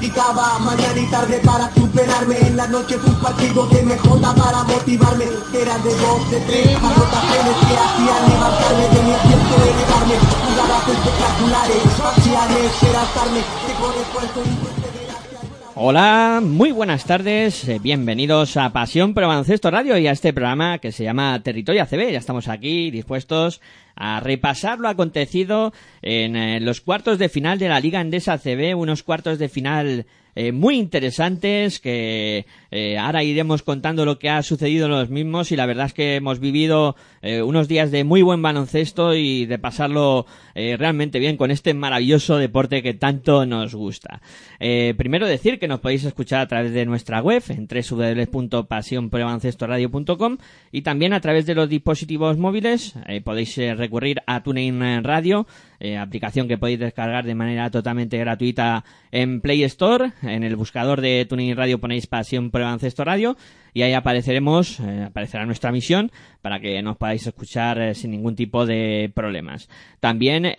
Practicaba mañana y tarde para superarme. En la noche un partido de MJ para motivarme. Eran de dos, de tres anotaciones que hacían levantarme De mi asiento elevarme. Jugadas espectaculares, faciales, esperanzarme Que con esfuerzo y Hola, muy buenas tardes, eh, bienvenidos a Pasión el Baloncesto Radio y a este programa que se llama Territorio ACB. Ya estamos aquí dispuestos a repasar lo acontecido en eh, los cuartos de final de la Liga Endesa ACB, unos cuartos de final eh, muy interesantes que eh, ahora iremos contando lo que ha sucedido en los mismos y la verdad es que hemos vivido unos días de muy buen baloncesto y de pasarlo realmente bien con este maravilloso deporte que tanto nos gusta. Primero decir que nos podéis escuchar a través de nuestra web en www.pasionporbaloncestoradio.com y también a través de los dispositivos móviles podéis recurrir a TuneIn Radio, eh, aplicación que podéis descargar de manera totalmente gratuita en Play Store. En el buscador de TuneIn Radio ponéis Pasión por el Radio y ahí apareceremos, eh, aparecerá nuestra misión para que nos podáis escuchar eh, sin ningún tipo de problemas. También,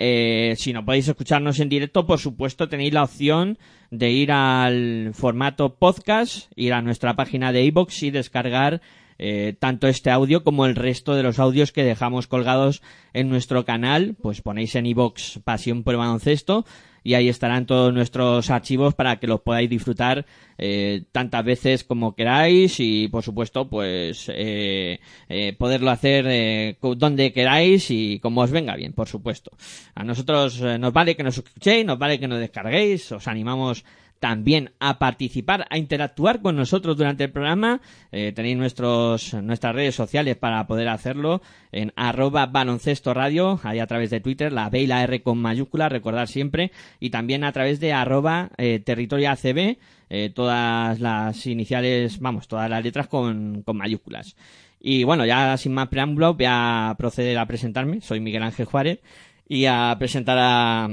si no podéis escucharnos en directo, por supuesto tenéis la opción de ir al formato podcast, ir a nuestra página de iBox y descargar eh, tanto este audio como el resto de los audios que dejamos colgados en nuestro canal, pues ponéis en iBox Pasión por el Baloncesto y ahí estarán todos nuestros archivos para que los podáis disfrutar eh, tantas veces como queráis y por supuesto pues eh, eh, poderlo hacer donde queráis y como os venga bien por supuesto. A nosotros nos vale que nos escuchéis nos vale que nos descarguéis os animamos también a participar, a interactuar con nosotros durante el programa. Eh, tenéis nuestros, nuestras redes sociales para poder hacerlo en arroba baloncesto radio, ahí a través de Twitter, la B y la R con mayúscula, recordar siempre, y también a través de arroba eh, territorio ACB, eh, todas las iniciales, vamos, todas las letras con, con mayúsculas. Y bueno, ya sin más preámbulo, voy a proceder a presentarme. Soy Miguel Ángel Juárez y a presentar a,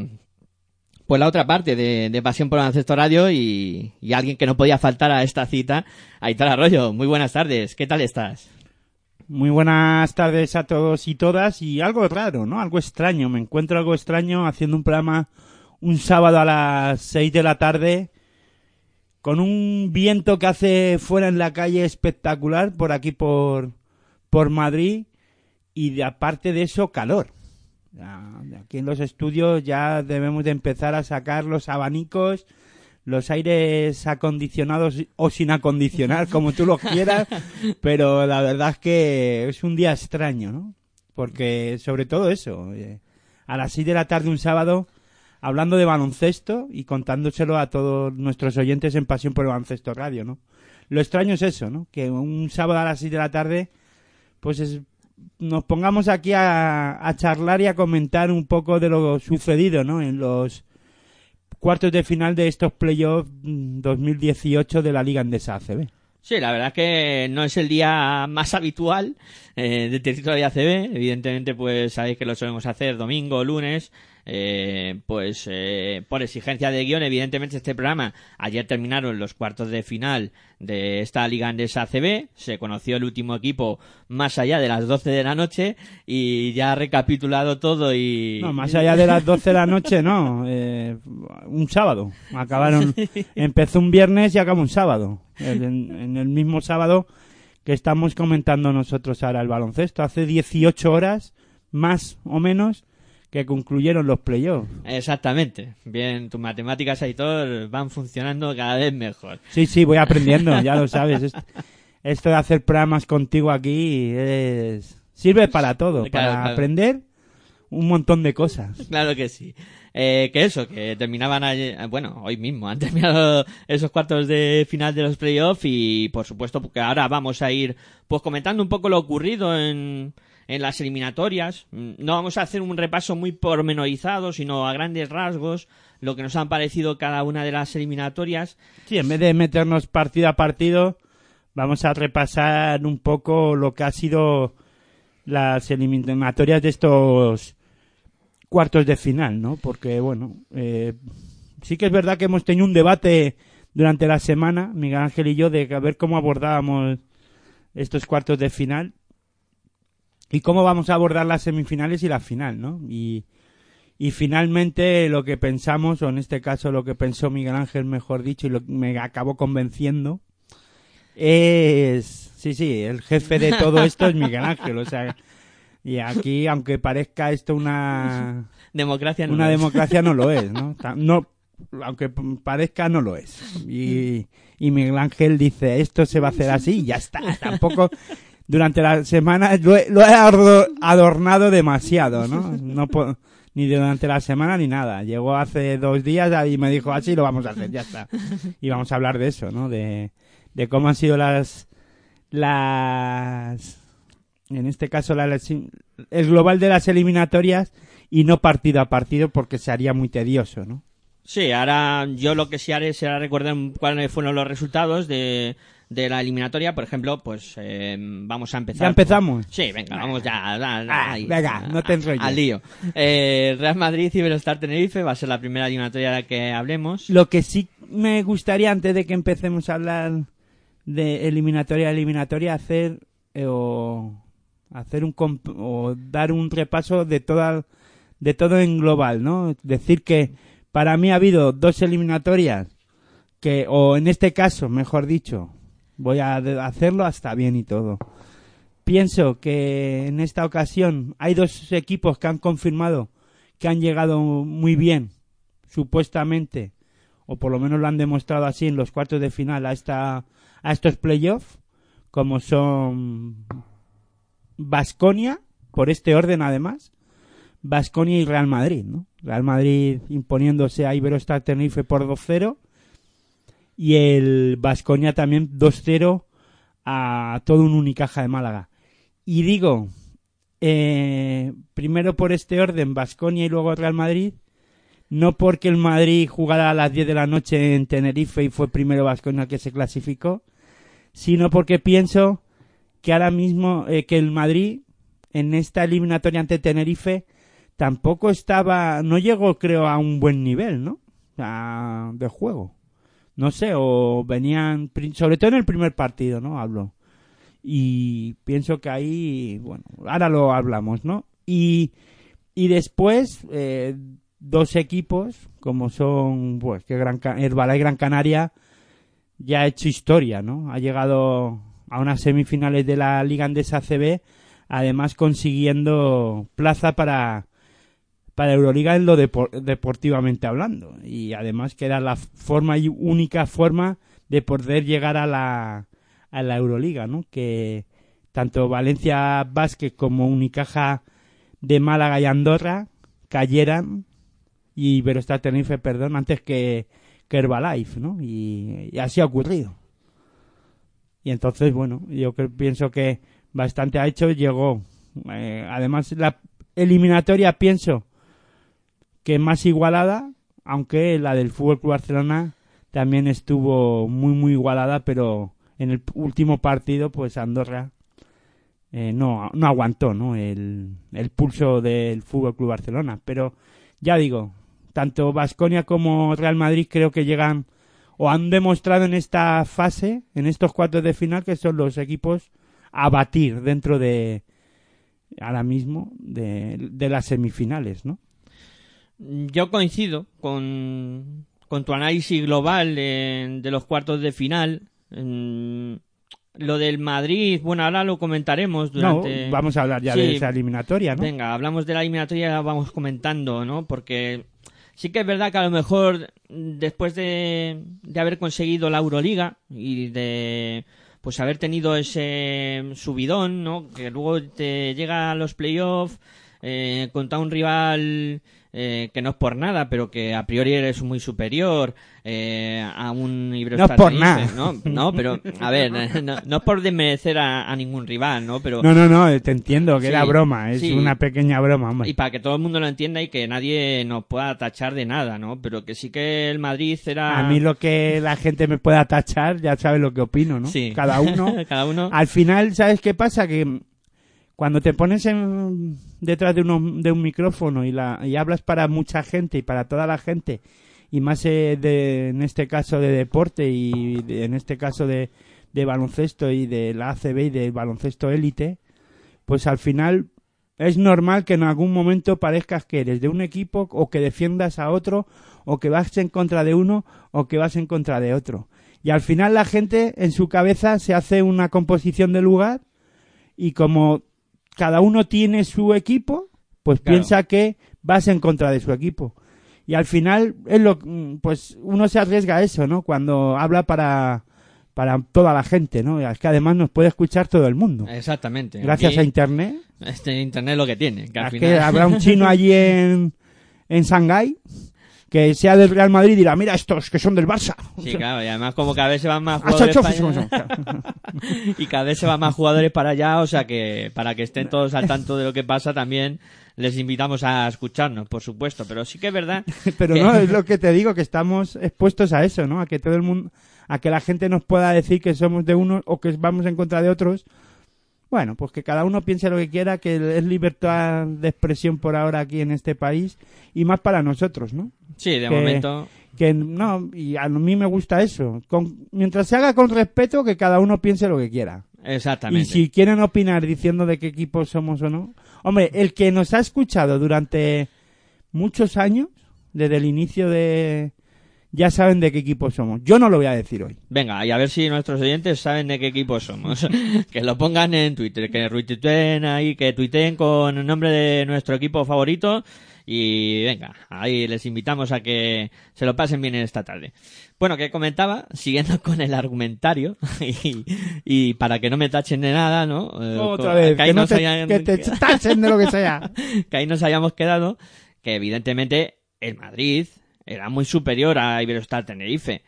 pues la otra parte de, Pasión por el Baloncesto Radio y, alguien que no podía faltar a esta cita, Aitor Arroyo. Muy buenas tardes, ¿qué tal estás? Muy buenas tardes a todos y todas y algo raro, ¿no? Algo extraño. Me encuentro algo extraño haciendo un programa un sábado a las 6 de la tarde con un viento que hace fuera en la calle espectacular por aquí por, por Madrid y aparte de eso calor. Aquí en los estudios ya debemos de empezar a sacar los abanicos, los aires acondicionados o sin acondicionar, como tú los quieras, pero la verdad es que es un día extraño, ¿no? Porque sobre todo eso, eh, a las 6 de la tarde un sábado, hablando de baloncesto y contándoselo a todos nuestros oyentes en Pasión por el Baloncesto Radio, ¿no? Lo extraño es eso, ¿no? Que un sábado a las 6 de la tarde, pues es- nos pongamos aquí a, a charlar y a comentar un poco de lo sucedido, ¿no? En los cuartos de final de estos playoffs mm, 2018 de la Liga Endesa ACB. Sí, la verdad es que no es el día más habitual eh, de territorio ACB. Evidentemente, pues sabéis que lo solemos hacer domingo, lunes. Eh, pues eh, por exigencia de guion, evidentemente este programa, ayer terminaron los cuartos de final de esta Liga Andesa ACB, se conoció el último equipo más allá de las 12 de la noche y ya ha recapitulado todo y... No, más allá de las 12 de la noche, no. eh, un sábado. Acabaron. Empezó un viernes y acabó un sábado. En, en el mismo sábado que estamos comentando nosotros ahora el baloncesto. Hace 18 horas, más o menos, que concluyeron los playoffs. Exactamente. Bien, tus matemáticas, Aitor, van funcionando cada vez mejor. Sí, sí, voy aprendiendo, ya lo sabes. Est- Esto de hacer programas contigo aquí es... sirve para todo, Claro, para claro. aprender un montón de cosas. Claro que sí. Eh, que eso, que terminaban ayer, bueno, hoy mismo han terminado esos cuartos de final de los playoffs y por supuesto que ahora vamos a ir pues comentando un poco lo ocurrido en, en las eliminatorias. Mm, No vamos a hacer un repaso muy pormenorizado, sino a grandes rasgos lo que nos han parecido cada una de las eliminatorias. Sí, en vez de meternos partido a partido, vamos a repasar un poco lo que ha sido las eliminatorias de estos cuartos de final, ¿no? Porque, bueno, eh, sí que es verdad que hemos tenido un debate durante la semana, Miguel Ángel y yo, de a ver cómo abordábamos estos cuartos de final y cómo vamos a abordar las semifinales y la final, ¿no? Y, y finalmente lo que pensamos, o en este caso lo que pensó Miguel Ángel, mejor dicho, y lo que me acabó convenciendo, es... Sí, sí, el jefe de todo esto es Miguel Ángel, o sea... Y aquí, aunque parezca esto una, Democracia no una es. democracia, no lo es, ¿no? No aunque parezca, no lo es. Y, y Miguel Ángel dice, esto se va a hacer así y ya está. Tampoco, durante la semana, lo he, lo he adornado demasiado, ¿no? no ni durante la semana ni nada. Llegó hace dos días y me dijo, así lo vamos a hacer, ya está. Y vamos a hablar de eso, ¿no? De, de cómo han sido las, las, en este caso la, el global de las eliminatorias y no partido a partido porque se haría muy tedioso, ¿no? Sí, ahora yo lo que sí haré será recordar cuáles fueron los resultados de, de la eliminatoria. Por ejemplo, pues eh, vamos a empezar. ¿Ya empezamos? Sí, venga, vamos ya. da- da- Ah, ahí, venga, no te enrolles. Al lío. Eh, Real Madrid y Iberostar Tenerife va a ser la primera eliminatoria de la que hablemos. Lo que sí me gustaría, antes de que empecemos a hablar de eliminatoria a eliminatoria, hacer eh, o hacer un comp- o dar un repaso de toda de todo en global, ¿no? Decir que para mí ha habido dos eliminatorias que o en este caso, mejor dicho, voy a hacerlo hasta bien y todo. Pienso que en esta ocasión hay dos equipos que han confirmado que han llegado muy bien, supuestamente, o por lo menos lo han demostrado así en los cuartos de final a esta a estos playoffs, como son Basconia, por este orden además, Basconia y Real Madrid, ¿no? Real Madrid imponiéndose a Iberostar Tenerife por 2-0 y el Basconia también 2-0 a todo un Unicaja de Málaga. Y digo, eh, primero por este orden, Basconia y luego Real Madrid, no porque el Madrid jugara a las 10 de la noche en Tenerife y fue primero Basconia que se clasificó, sino porque pienso que ahora mismo eh, que el Madrid en esta eliminatoria ante Tenerife tampoco estaba, no llegó creo a un buen nivel, ¿no? De juego. No sé, o venían, sobre todo en el primer partido, ¿no? Hablo. Y pienso que ahí, bueno, ahora lo hablamos, ¿no? Y, y después, eh, dos equipos, como son, pues, que Gran, Herbalife Gran Canaria, ya ha hecho historia, ¿no? Ha llegado a unas semifinales de la Liga Andesa CB, además consiguiendo plaza para, para Euroliga en lo depor- deportivamente hablando. Y además que era la forma y única forma de poder llegar a la, a la Euroliga, ¿no? Que tanto Valencia Basket como Unicaja de Málaga y Andorra cayeran y Iberostar Tenerife, perdón, antes que, que Herbalife, ¿no? Y, así ha ocurrido. Y entonces, bueno, yo pienso que bastante ha hecho, llegó. Eh, además, la eliminatoria pienso que más igualada, aunque la del Fútbol Club Barcelona también estuvo muy, muy igualada, pero en el último partido, pues Andorra eh, no, no aguantó ¿no? El, el pulso del Fútbol Club Barcelona. Pero ya digo, tanto Vasconia como Real Madrid creo que llegan o han demostrado en esta fase, en estos cuartos de final, que son los equipos a batir dentro de ahora mismo de, de las semifinales, ¿no? Yo coincido con, con tu análisis global de, de los cuartos de final. Lo del Madrid, bueno, ahora lo comentaremos durante... No, vamos a hablar ya Sí. de esa eliminatoria, ¿no? Venga, hablamos de la eliminatoria y la vamos comentando, ¿no? Porque sí que es verdad que a lo mejor después de, de haber conseguido la Euroliga y de pues haber tenido ese subidón, ¿no? Que luego te llega a los playoffs eh, contra un rival eh, que no es por nada, pero que a priori eres muy superior eh, a un Iberostar No es por nada. ¿no? No, pero a ver, no, no es por desmerecer a, a ningún rival, ¿no? Pero No, no, no, te entiendo que Sí, era broma, es sí. una pequeña broma, hombre. y para que todo el mundo lo entienda y que nadie nos pueda tachar de nada, ¿no? Pero que sí que el Madrid era... A mí lo que la gente me pueda tachar, ya sabes lo que opino, ¿no? Sí. Cada uno. Cada uno... Al final, ¿sabes qué pasa? Que cuando te pones en- detrás de, uno, de un micrófono y, la, y hablas para mucha gente y para toda la gente, y más eh, de, en este caso de deporte y en este caso de, de baloncesto y de la ACB y del baloncesto élite, pues al final es normal que en algún momento parezcas que eres de un equipo o que defiendas a otro o que vas en contra de uno o que vas en contra de otro. Y al final la gente en su cabeza se hace una composición de lugar y como cada uno tiene su equipo, pues Claro. piensa que vas en contra de su equipo. Y al final es lo pues uno se arriesga a eso, ¿no? Cuando habla para para toda la gente, ¿no? Es que además nos puede escuchar todo el mundo. Exactamente. Gracias Aquí, a internet. Este internet lo que tiene. Que al final... que habrá un chino allí en, en Shanghái que sea del Real Madrid y dirá, mira estos que son del Barça. Sí, claro, y además como cada vez se van más jugadores para allá, y cada vez se van más jugadores para allá, o sea que para que estén todos al tanto de lo que pasa también les invitamos a escucharnos, por supuesto, pero sí que es verdad Pero que- no, es lo que te digo, que estamos expuestos a eso, ¿no? A que todo el mundo, a que la gente nos pueda decir que somos de unos o que vamos en contra de otros. Bueno, pues que cada uno piense lo que quiera, que es libertad de expresión por ahora aquí en este país y más para nosotros, ¿no? Sí, de que- momento Que no, y a mí me gusta eso. Con- mientras se haga con respeto, que cada uno piense lo que quiera. Y exactamente. si quieren opinar diciendo de qué equipo somos o no. Hombre, el que nos ha escuchado durante muchos años, desde el inicio de... Ya saben de qué equipo somos. Yo no lo voy a decir hoy. Venga, y a ver si nuestros oyentes saben de qué equipo somos. que lo pongan en Twitter, que retuiteen ahí, que tuiteen con el nombre de nuestro equipo favorito. Y venga, ahí les invitamos a que se lo pasen bien esta tarde. Bueno, que comentaba, siguiendo con el argumentario, y, y para que no me tachen de nada, ¿no? Eh, Otra co- vez, que ahí que, no te, hayan- que te tachen de lo que sea. que ahí nos hayamos quedado, que evidentemente el Madrid era muy superior a Iberostar Tenerife.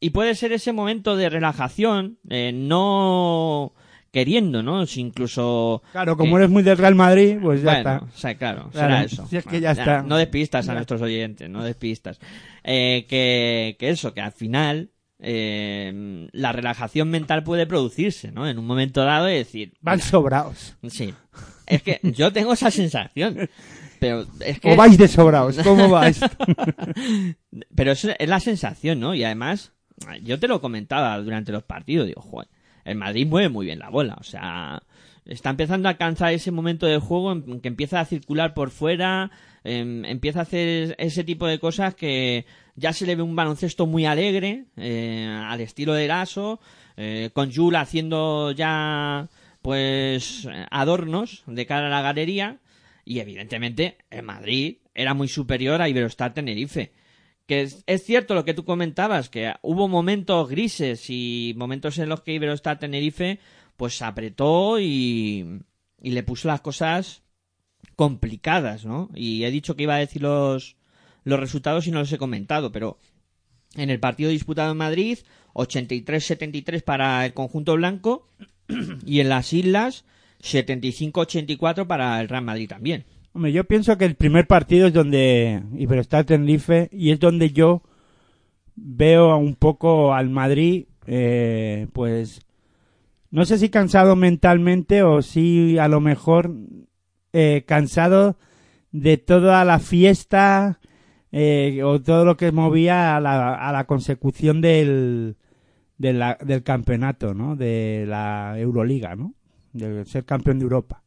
Y puede ser ese momento de relajación, eh, no queriendo, ¿no? Si incluso... Claro, como que- eres muy del Real Madrid, pues ya bueno, está. o sea, claro, Claro, será eso. si es que ya está. No despistas a nuestros oyentes, no despistas. Eh, que, que eso, que al final eh, la relajación mental puede producirse, ¿no? En un momento dado y decir... Van mira, sobraos. Sí. Es que yo tengo esa sensación. Pero es que... O vais de sobraos. ¿Cómo vais? Pero es, es la sensación, ¿no? Y además, yo te lo comentaba durante los partidos, digo, joder, el Madrid mueve muy bien la bola, o sea, está empezando a alcanzar ese momento del juego en que empieza a circular por fuera, em, empieza a hacer ese tipo de cosas que ya se le ve un baloncesto muy alegre, eh, al estilo de Lasso, eh, con Jul haciendo ya, pues, adornos de cara a la galería, y evidentemente el Madrid era muy superior a Iberostar Tenerife. Que es, cierto lo que tú comentabas, que hubo momentos grises y momentos en los que Iberostar Tenerife pues apretó y, y le puso las cosas complicadas, ¿no? Y he dicho que iba a decir los, los resultados y no los he comentado, pero en el partido disputado en Madrid, 83-73 para el conjunto blanco y en las islas 75-84 para el Real Madrid también. Hombre, yo pienso que el primer partido es donde Iberostar Tenerife y es donde yo veo un poco al Madrid, eh, pues no sé si cansado mentalmente o si a lo mejor eh, cansado de toda la fiesta eh, o todo lo que movía a la, a la consecución del, del campeonato, ¿no? De la Euroliga, ¿no? De ser campeón de Europa.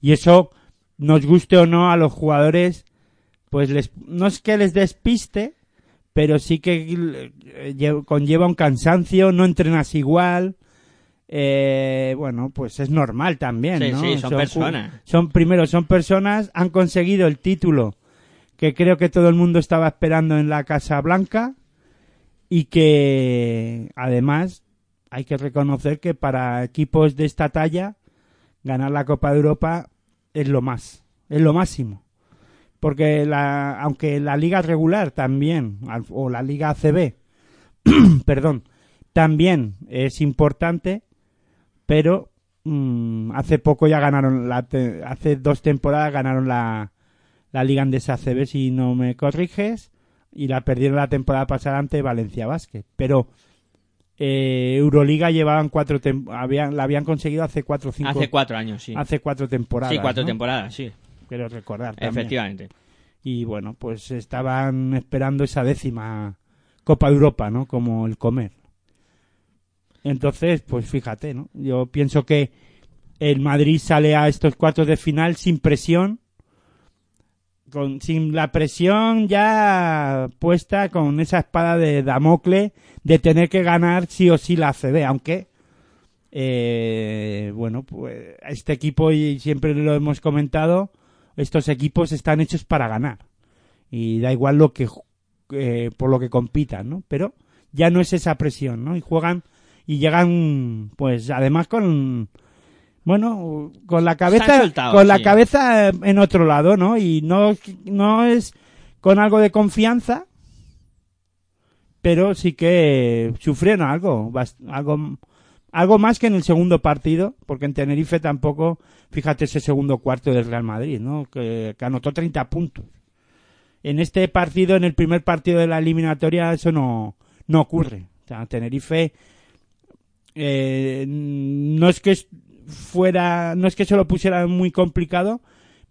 Y eso, nos guste o no a los jugadores, pues les, no es que les despiste, pero sí que lle- conlleva un cansancio, no entrenas igual, eh, bueno, pues es normal también, Sí, ¿no? sí, son ju- personas. Son, primero, son personas, han conseguido el título que creo que todo el mundo estaba esperando en la Casa Blanca y que además hay que reconocer que para equipos de esta talla ganar la Copa de Europa es lo más, es lo máximo. Porque la, aunque la liga regular también, o la liga ACB, perdón, también es importante, pero mm, hace poco ya ganaron, la te- hace dos temporadas ganaron la, la liga andesa ACB, si no me corriges, y la perdieron la temporada pasada ante Valencia Basket. Pero eh, Euroliga llevaban cuatro, tem- habían, la habían conseguido hace cuatro o cinco, Hace cuatro años, sí. hace cuatro temporadas. sí, cuatro ¿no? temporadas, sí. Quiero recordar. también. Efectivamente. Y bueno, pues estaban esperando esa décima Copa de Europa, ¿no? Como el comer. Entonces, pues fíjate, ¿no? Yo pienso que el Madrid sale a estos cuartos de final sin presión, con, sin la presión ya puesta con esa espada de Damocle de tener que ganar sí o sí la ACB, aunque eh, bueno, pues este equipo y siempre lo hemos comentado, estos equipos están hechos para ganar y da igual lo que eh, por lo que compitan, ¿no? Pero ya no es esa presión, ¿no? Y juegan y llegan, pues además con bueno, con la cabeza con la sí. cabeza en otro lado, ¿no? Y no no es con algo de confianza, pero sí que sufrieron algo, algo algo más que en el segundo partido, porque en Tenerife tampoco, fíjate ese segundo cuarto del Real Madrid, ¿no? Que, que anotó 30 puntos. En este partido, en el primer partido de la eliminatoria, eso no, no ocurre. O sea, Tenerife eh, no es que fuera, no es que se lo pusiera muy complicado,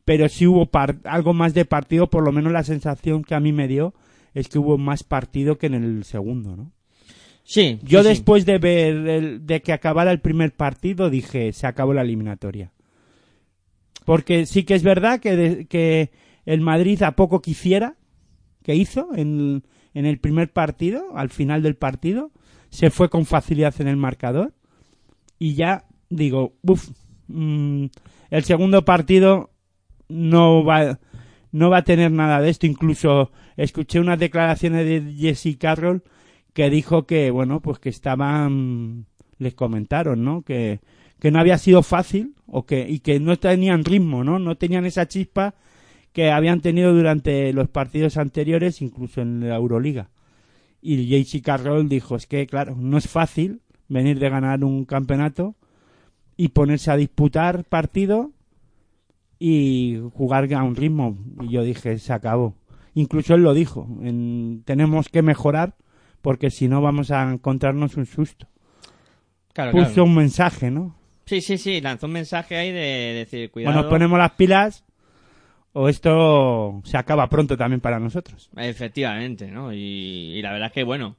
pero sí hubo par- algo más de partido, por lo menos la sensación que a mí me dio es que hubo más partido que en el segundo, ¿no? Sí. Yo sí, sí. después de ver el- de que acabara el primer partido dije se acabó la eliminatoria. Porque sí que es verdad que, de- que el Madrid a poco quisiera que hizo en, en el primer partido, al final del partido, se fue con facilidad en el marcador y ya digo, uff, el segundo partido no va no va a tener nada de esto. Incluso escuché unas declaraciones de Jesse Carroll que dijo que, bueno, pues que estaban, les comentaron, ¿no? Que, que no había sido fácil o que, y que no tenían ritmo, ¿no? No tenían esa chispa que habían tenido durante los partidos anteriores, incluso en la Euroliga. Y JC Carroll dijo, es que, claro, no es fácil venir de ganar un campeonato y ponerse a disputar partido y jugar a un ritmo. Y yo dije, se acabó. Incluso él lo dijo, en- tenemos que mejorar porque si no vamos a encontrarnos un susto. Claro, Puso claro. un mensaje, ¿no? Sí, sí, sí, lanzó un mensaje ahí de decir, cuidado. O nos ponemos las pilas o esto se acaba pronto también para nosotros. Efectivamente, ¿no? Y, y la verdad es que, bueno,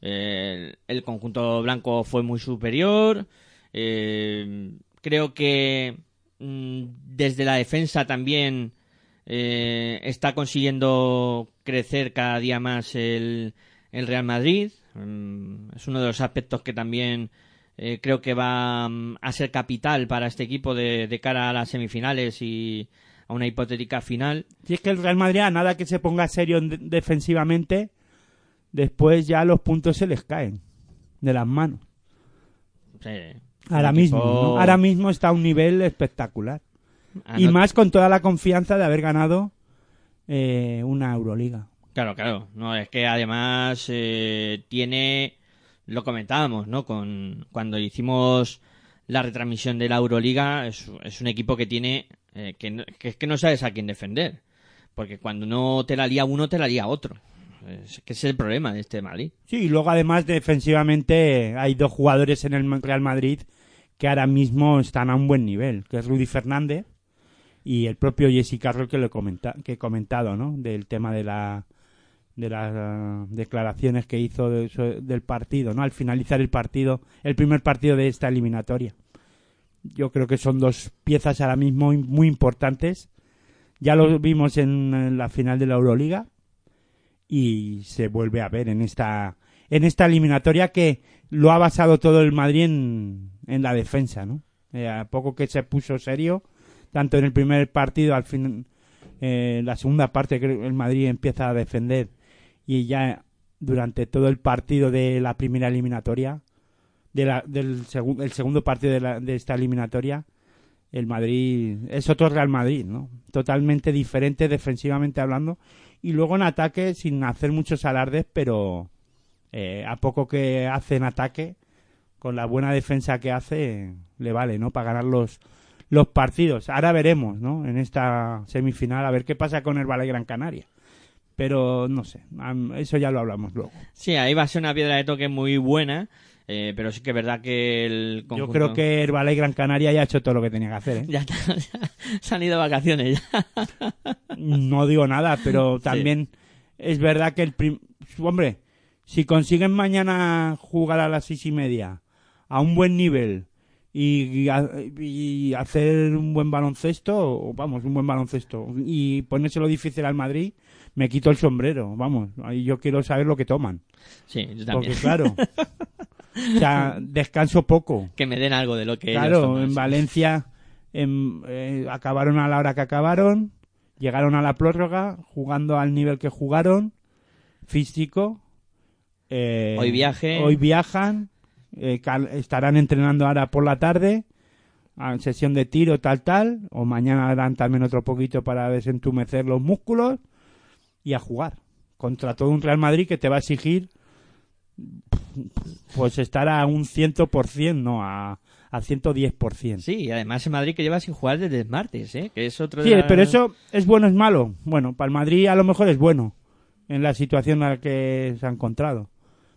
eh, el, el conjunto blanco fue muy superior. Eh, creo que mm, desde la defensa también eh, está consiguiendo crecer cada día más el, el Real Madrid. Mm, es uno de los aspectos que también eh, creo que va mm, a ser capital para este equipo de, de cara a las semifinales y a una hipotética final. Si es que el Real Madrid, a nada que se ponga serio en- defensivamente, después ya los puntos se les caen de las manos. Sí. Ahora mismo, ahora mismo está a un nivel espectacular. Y Anot- más con toda la confianza de haber ganado eh, una Euroliga. Claro, claro. No, es que además eh, tiene, lo comentábamos, ¿no? Con cuando hicimos la retransmisión de la Euroliga, es, es un equipo que tiene, eh, que, no- que es que no sabes a quién defender. Porque cuando no te la lía uno, te la lía otro. Es que es el problema de este Madrid. Sí, y luego además defensivamente hay dos jugadores en el Real Madrid que ahora mismo están a un buen nivel, que es Rudy Fernández y el propio Jesse Carroll que lo he que he comentado, ¿no? Del tema de la de las ah, declaraciones que hizo de- del partido, ¿no? Al finalizar el partido, el primer partido de esta eliminatoria. Yo creo que son dos piezas ahora mismo muy importantes. Ya lo vimos en, en la final de la Euroliga y se vuelve a ver en esta en esta eliminatoria que lo ha basado todo el Madrid en, en la defensa, ¿no? Eh, a poco que se puso serio, tanto en el primer partido, al fin, eh, la segunda parte que el Madrid empieza a defender y ya durante todo el partido de la primera eliminatoria, de la, del el segundo partido de, la- de esta eliminatoria, el Madrid es otro Real Madrid, ¿no? Totalmente diferente defensivamente hablando y luego en ataque sin hacer muchos alardes, pero eh, a poco que hace en ataque, con la buena defensa que hace, le vale, ¿no? Para ganar los, los partidos. Ahora veremos, ¿no? En esta semifinal, a ver qué pasa con el Valle Gran Canaria. Pero no sé, eso ya lo hablamos luego. Sí, ahí va a ser una piedra de toque muy buena, eh, pero sí que es verdad que el Yo conjunto- creo que el Valle Gran Canaria ya ha hecho todo lo que tenía que hacer, ¿eh? Ya, está- ya se han ido de vacaciones ya. No digo nada, pero también es verdad que el prim- hombre, si consiguen mañana jugar a las seis y media a un buen nivel y, y ha- y hacer un buen baloncesto, o vamos, un buen baloncesto y ponérselo difícil al Madrid, me quito el sombrero, vamos, ahí yo quiero saber lo que toman, Sí, yo porque también. claro, o sea, descanso poco. Que me den algo de lo que ellos Claro, toman, en sí. Valencia eh, acabaron a la hora que acabaron, llegaron a la prórroga jugando al nivel que jugaron, físico. eh, Hoy viaje. Hoy viajan, eh, estarán entrenando ahora por la tarde, a sesión de tiro tal tal, o mañana harán también otro poquito para desentumecer los músculos y a jugar contra todo un Real Madrid que te va a exigir pues estar a un 100%, no, a, a 110%. Sí, y además en Madrid que lleva sin jugar desde el martes, ¿eh? Que es otro Sí, la- pero eso es bueno o es malo. Bueno, para el Madrid a lo mejor es bueno en la situación en la que se ha encontrado.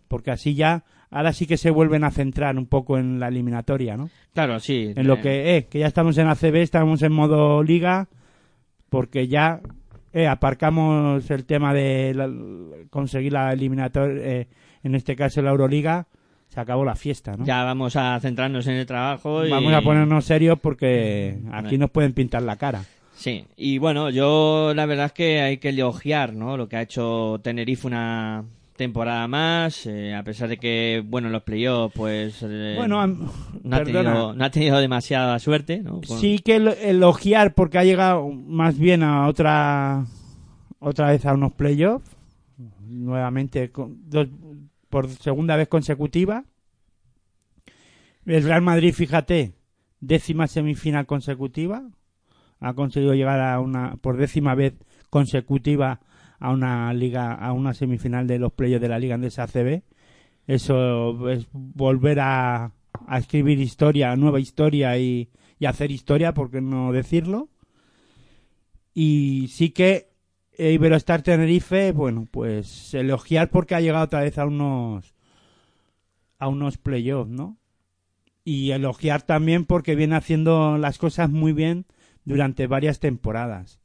Porque así ya, ahora sí que se vuelven a centrar un poco en la eliminatoria, ¿no? Claro, sí. En lo que, eh, que ya estamos en ACB, estamos en modo liga, porque ya eh, aparcamos el tema de la- conseguir la eliminatoria, eh, en este caso la Euroliga, se acabó la fiesta, ¿no? Ya vamos a centrarnos en el trabajo y... Vamos a ponernos serios porque aquí nos pueden pintar la cara. Sí, y bueno, yo la verdad es que hay que elogiar, ¿no? Lo que ha hecho Tenerife una temporada más, eh, a pesar de que, bueno, en los playoffs, pues... eh, Bueno, am- no, ha tenido, no ha tenido demasiada suerte, ¿no? Con- Sí que elo- elogiar porque ha llegado más bien a otra otra vez a unos playoffs nuevamente con- dos- por segunda vez consecutiva. El Real Madrid, fíjate, décima semifinal consecutiva, ha conseguido llegar a una por décima vez consecutiva a una liga a una semifinal de los playoffs de la Liga Andesa ACB. Eso es volver a, a escribir historia, nueva historia y, y hacer historia, por qué no decirlo. Y sí que Iberostar Tenerife, bueno, pues elogiar porque ha llegado otra vez a unos a unos playoffs, ¿no? Y elogiar también porque viene haciendo las cosas muy bien durante varias temporadas.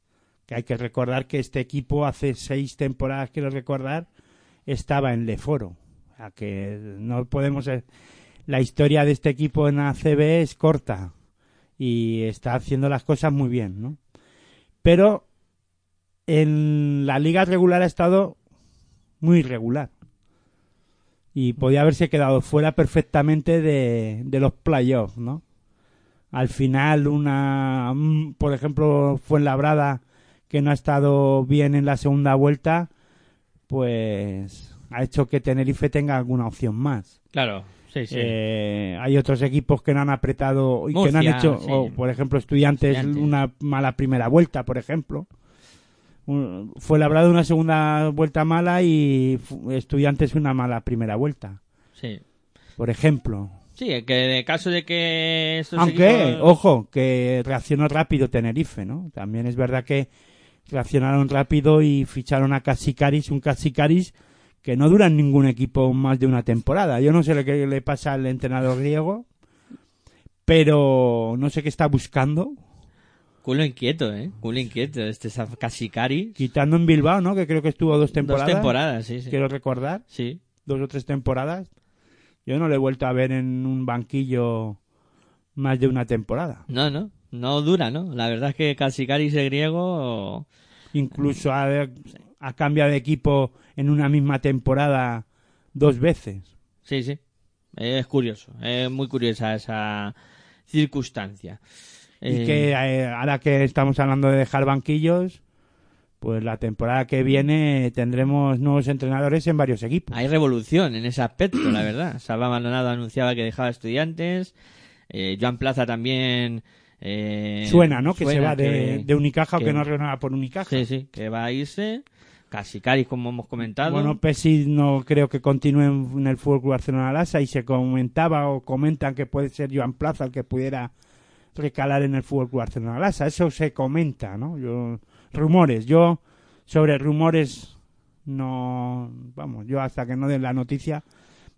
Que hay que recordar que este equipo hace seis temporadas, quiero recordar, estaba en Leforo. Sea que no podemos... eh, La historia de este equipo en ACB es corta y está haciendo las cosas muy bien, ¿no? Pero en la liga regular ha estado muy irregular y podía haberse quedado fuera perfectamente de, los playoffs, ¿no? Al final una, por ejemplo, Fuenlabrada que no ha estado bien en la segunda vuelta, pues ha hecho que Tenerife tenga alguna opción más. Claro, sí, sí. Eh, hay otros equipos que no han apretado y que no han hecho, sí. por ejemplo, estudiantes, Estudiantes. una mala primera vuelta, por ejemplo. Un- Fue labrado una segunda vuelta mala y estudiantes una mala primera vuelta, sí. por ejemplo. Sí, que en caso de que Aunque, equipos- ojo, que reaccionó rápido Tenerife, ¿no? También es verdad que reaccionaron rápido y ficharon a Casicaris, un Casicaris que no dura en ningún equipo más de una temporada. Yo no sé lo que le pasa al entrenador griego, pero no sé qué está buscando. Culo inquieto, ¿eh? Culo inquieto. Este Casicari. Quitando en Bilbao, ¿no? Que creo que estuvo dos temporadas. Dos temporadas, sí, sí. Quiero recordar, Sí. dos o tres temporadas. Yo no le he vuelto a ver en un banquillo más de una temporada. No, no. No dura, ¿no? La verdad es que Casicari es griego. Incluso ha, ha cambiado de equipo en una misma temporada dos veces. Sí, sí. Es curioso. Es muy curiosa esa circunstancia. Y Eh, que eh, ahora que estamos hablando de dejar banquillos, pues la temporada que viene tendremos nuevos entrenadores en varios equipos. Hay revolución en ese aspecto, la verdad. Salva Maldonado anunciaba que dejaba estudiantes. Eh, Joan Plaza también. Eh, suena, ¿no? Que se va de, que- de Unicaja o que- que no renueva por Unicaja. Sí, sí, que va a irse. Como hemos comentado. Bueno, Pesi no creo que continúe en el Fútbol Club Barcelona Lassa y se comentaba o comentan que puede ser Joan Plaza el que pudiera recalar en el Fútbol Club Barcelona Lassa. Eso se comenta, ¿no? Yo, rumores. Yo, sobre rumores, no. Vamos, yo hasta que no den la noticia,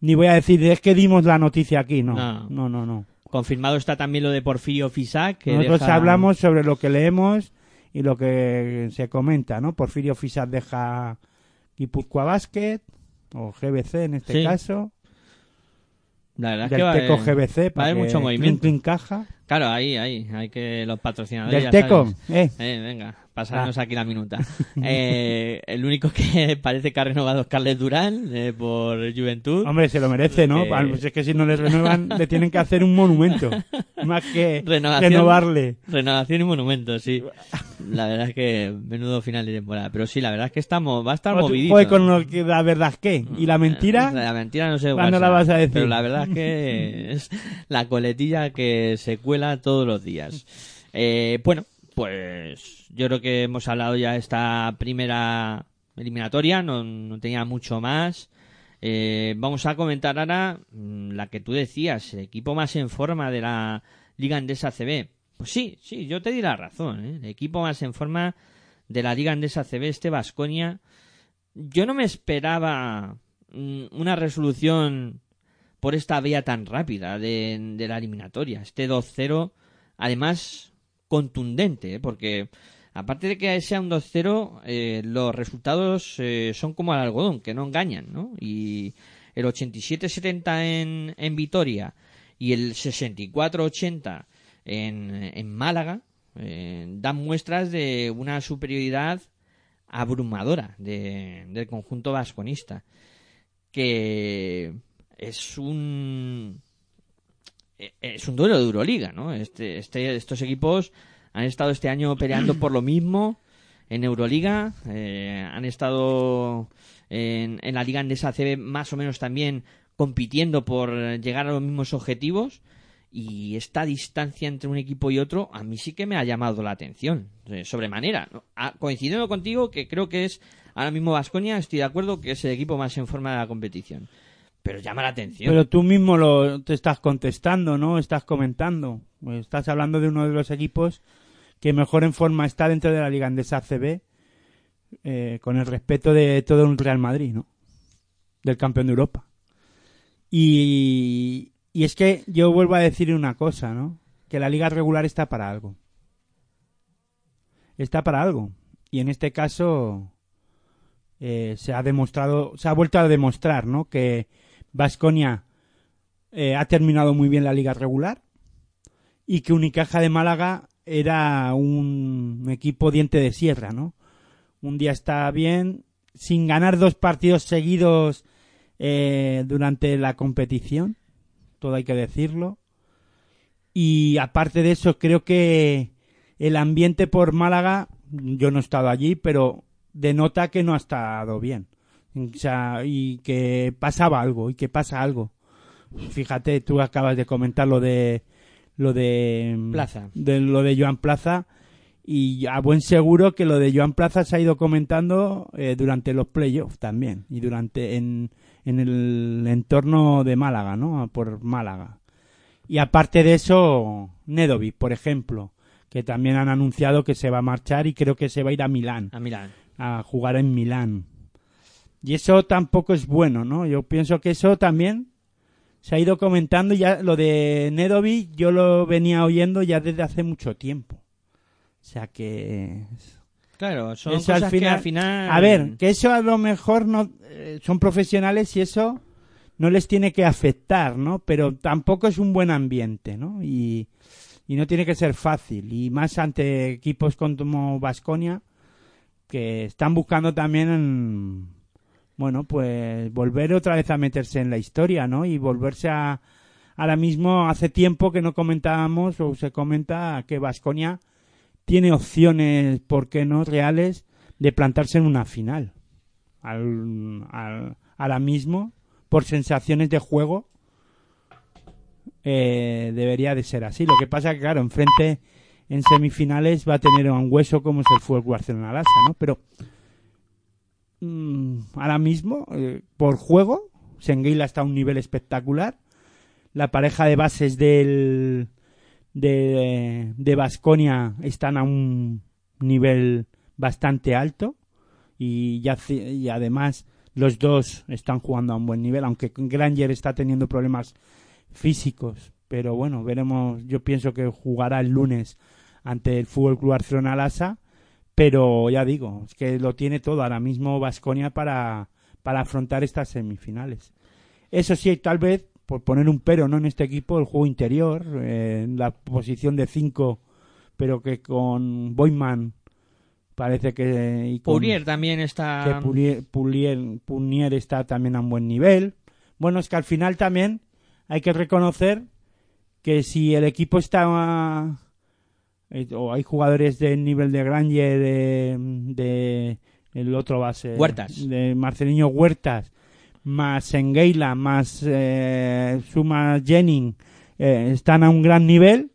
ni voy a decir, es que dimos la noticia aquí, no. No. No, no, no. Confirmado está también lo de Porfirio Fisac. Que Nosotros deja- hablamos sobre lo que leemos y lo que se comenta, ¿no? Porfirio Fisat deja Guipúzcoa Basket, o GBC en este Sí. caso, La verdad es del que va, Teco GBC, va para que mucho Clean movimiento. Clean caja. Claro, ahí, ahí. Hay que los patrocinadores. Del ya Teco, sabes. eh. Eh, venga, pasarnos aquí la minuta. Eh, el único que parece que ha renovado es Carles Durán eh, por Juventud. Hombre, se lo merece, ¿no? Eh. Pues es que si no le renuevan, le tienen que hacer un monumento, más que Renovación. renovarle. Renovación y monumento, sí. La verdad es que menudo final de temporada. Pero sí, la verdad es que estamos, va a estar movidito. Joder, con lo que la verdad es que. ¿Y la mentira? La mentira no sé ¿Cuándo cuál la vas a decir? Pero la verdad es que es la coletilla que se cuela todos los días. Eh, bueno, pues yo creo que hemos hablado ya de esta primera eliminatoria, no, tenía mucho más. Eh, vamos a comentar ahora mm, la que tú decías, el equipo más en forma de la Liga Andesa CB. Pues sí, sí, yo te di la razón. ¿eh? El equipo más en forma de la Liga Andesa CB, este Vasconia. Yo no me esperaba mm, una resolución por esta vía tan rápida de, de la eliminatoria. Este 2-0, además, contundente, ¿eh? porque aparte de que sea un 2-0, eh, los resultados eh, son como al algodón, que no engañan, ¿no? Y el 87-70 en, en Vitoria y el 64-80 en, en Málaga dan muestras de una superioridad abrumadora de- del conjunto vasconista que es un es un duelo de Euroliga, ¿no? Este, este, estos equipos han estado este año peleando por lo mismo en Euroliga, eh, han estado en, en la Liga Andesa CB más o menos también compitiendo por llegar a los mismos objetivos y esta distancia entre un equipo y otro a mí sí que me ha llamado la atención eh, sobremanera. Ah, coincidiendo contigo que creo que es ahora mismo Vasconia estoy de acuerdo que es el equipo más en forma de la competición pero llama la atención Pero tú mismo lo, te estás contestando, ¿no? Estás comentando. Estás hablando de uno de los equipos que mejor en forma está dentro de la Liga Andesa CB, eh, con el respeto de todo un Real Madrid, ¿no? Del campeón de Europa. Y, y es que yo vuelvo a decir una cosa, ¿no? Que la liga regular está para algo. Está para algo. Y en este caso eh, se ha demostrado, se ha vuelto a demostrar, ¿no? Que Vasconia ha terminado muy bien la liga regular y que Unicaja de Málaga era un equipo diente de sierra, ¿no? Un día está bien, sin ganar dos partidos seguidos eh, durante la competición, todo hay que decirlo. Y aparte de eso, creo que el ambiente por Málaga, yo no he estado allí, pero denota que no ha estado bien. O sea, y que pasaba algo, y que pasa algo. Fíjate, tú acabas de comentar lo de lo de Plaza. de lo de Joan Plaza y a buen seguro que lo de Joan Plaza se ha ido comentando eh, durante los playoffs también y durante en, en el entorno de Málaga, ¿no? Por Málaga. Y aparte de eso, Nedovic, por ejemplo, que también han anunciado que se va a marchar y creo que se va a ir a Milán a Milán a jugar en Milán. Y eso tampoco es bueno, ¿no? Yo pienso que eso también se ha ido comentando ya lo de Nedovic yo lo venía oyendo ya desde hace mucho tiempo. O sea que claro son eso cosas al final, que al final a ver, que eso a lo mejor no eh, son profesionales y eso no les tiene que afectar, ¿no? Pero tampoco es un buen ambiente, ¿no? Y, y no tiene que ser fácil y más ante equipos como Vasconia que están buscando también en bueno, pues volver otra vez a meterse en la historia, ¿no? Y volverse a... Ahora mismo, hace tiempo que no comentábamos, o se comenta que Vasconia tiene opciones, ¿por qué no?, reales de plantarse en una final. Al, al- ahora mismo, por sensaciones de juego, eh, debería de ser así. Lo que pasa que, claro, enfrente en semifinales va a tener un hueso como se fue el Barcelona Lassa, ¿no? Pero mm, ahora mismo, eh, por juego, Senguila está a un nivel espectacular. La pareja de bases del de de Basconia están a un nivel bastante alto y ya y además los dos están jugando a un buen nivel, aunque Granger está teniendo problemas físicos, pero bueno, veremos, yo pienso que jugará el lunes ante el Fútbol Club Barcelona Lassa, pero ya digo, es que lo tiene todo ahora mismo Vasconia para, para afrontar estas semifinales. Eso sí, tal vez, por poner un pero no en este equipo, el juego interior, eh, en la posición de 5, pero que con Boyman parece que... y con- Pourier también está... que Pulier, Pulier- Punier está también a un buen nivel. Bueno, es que al final también hay que reconocer que si el equipo está eh, o hay jugadores del nivel de Granger de, de el otro base Huertas. de Marcelinho Huertas más Engeila más eh, Suma Jennings eh, están a un gran nivel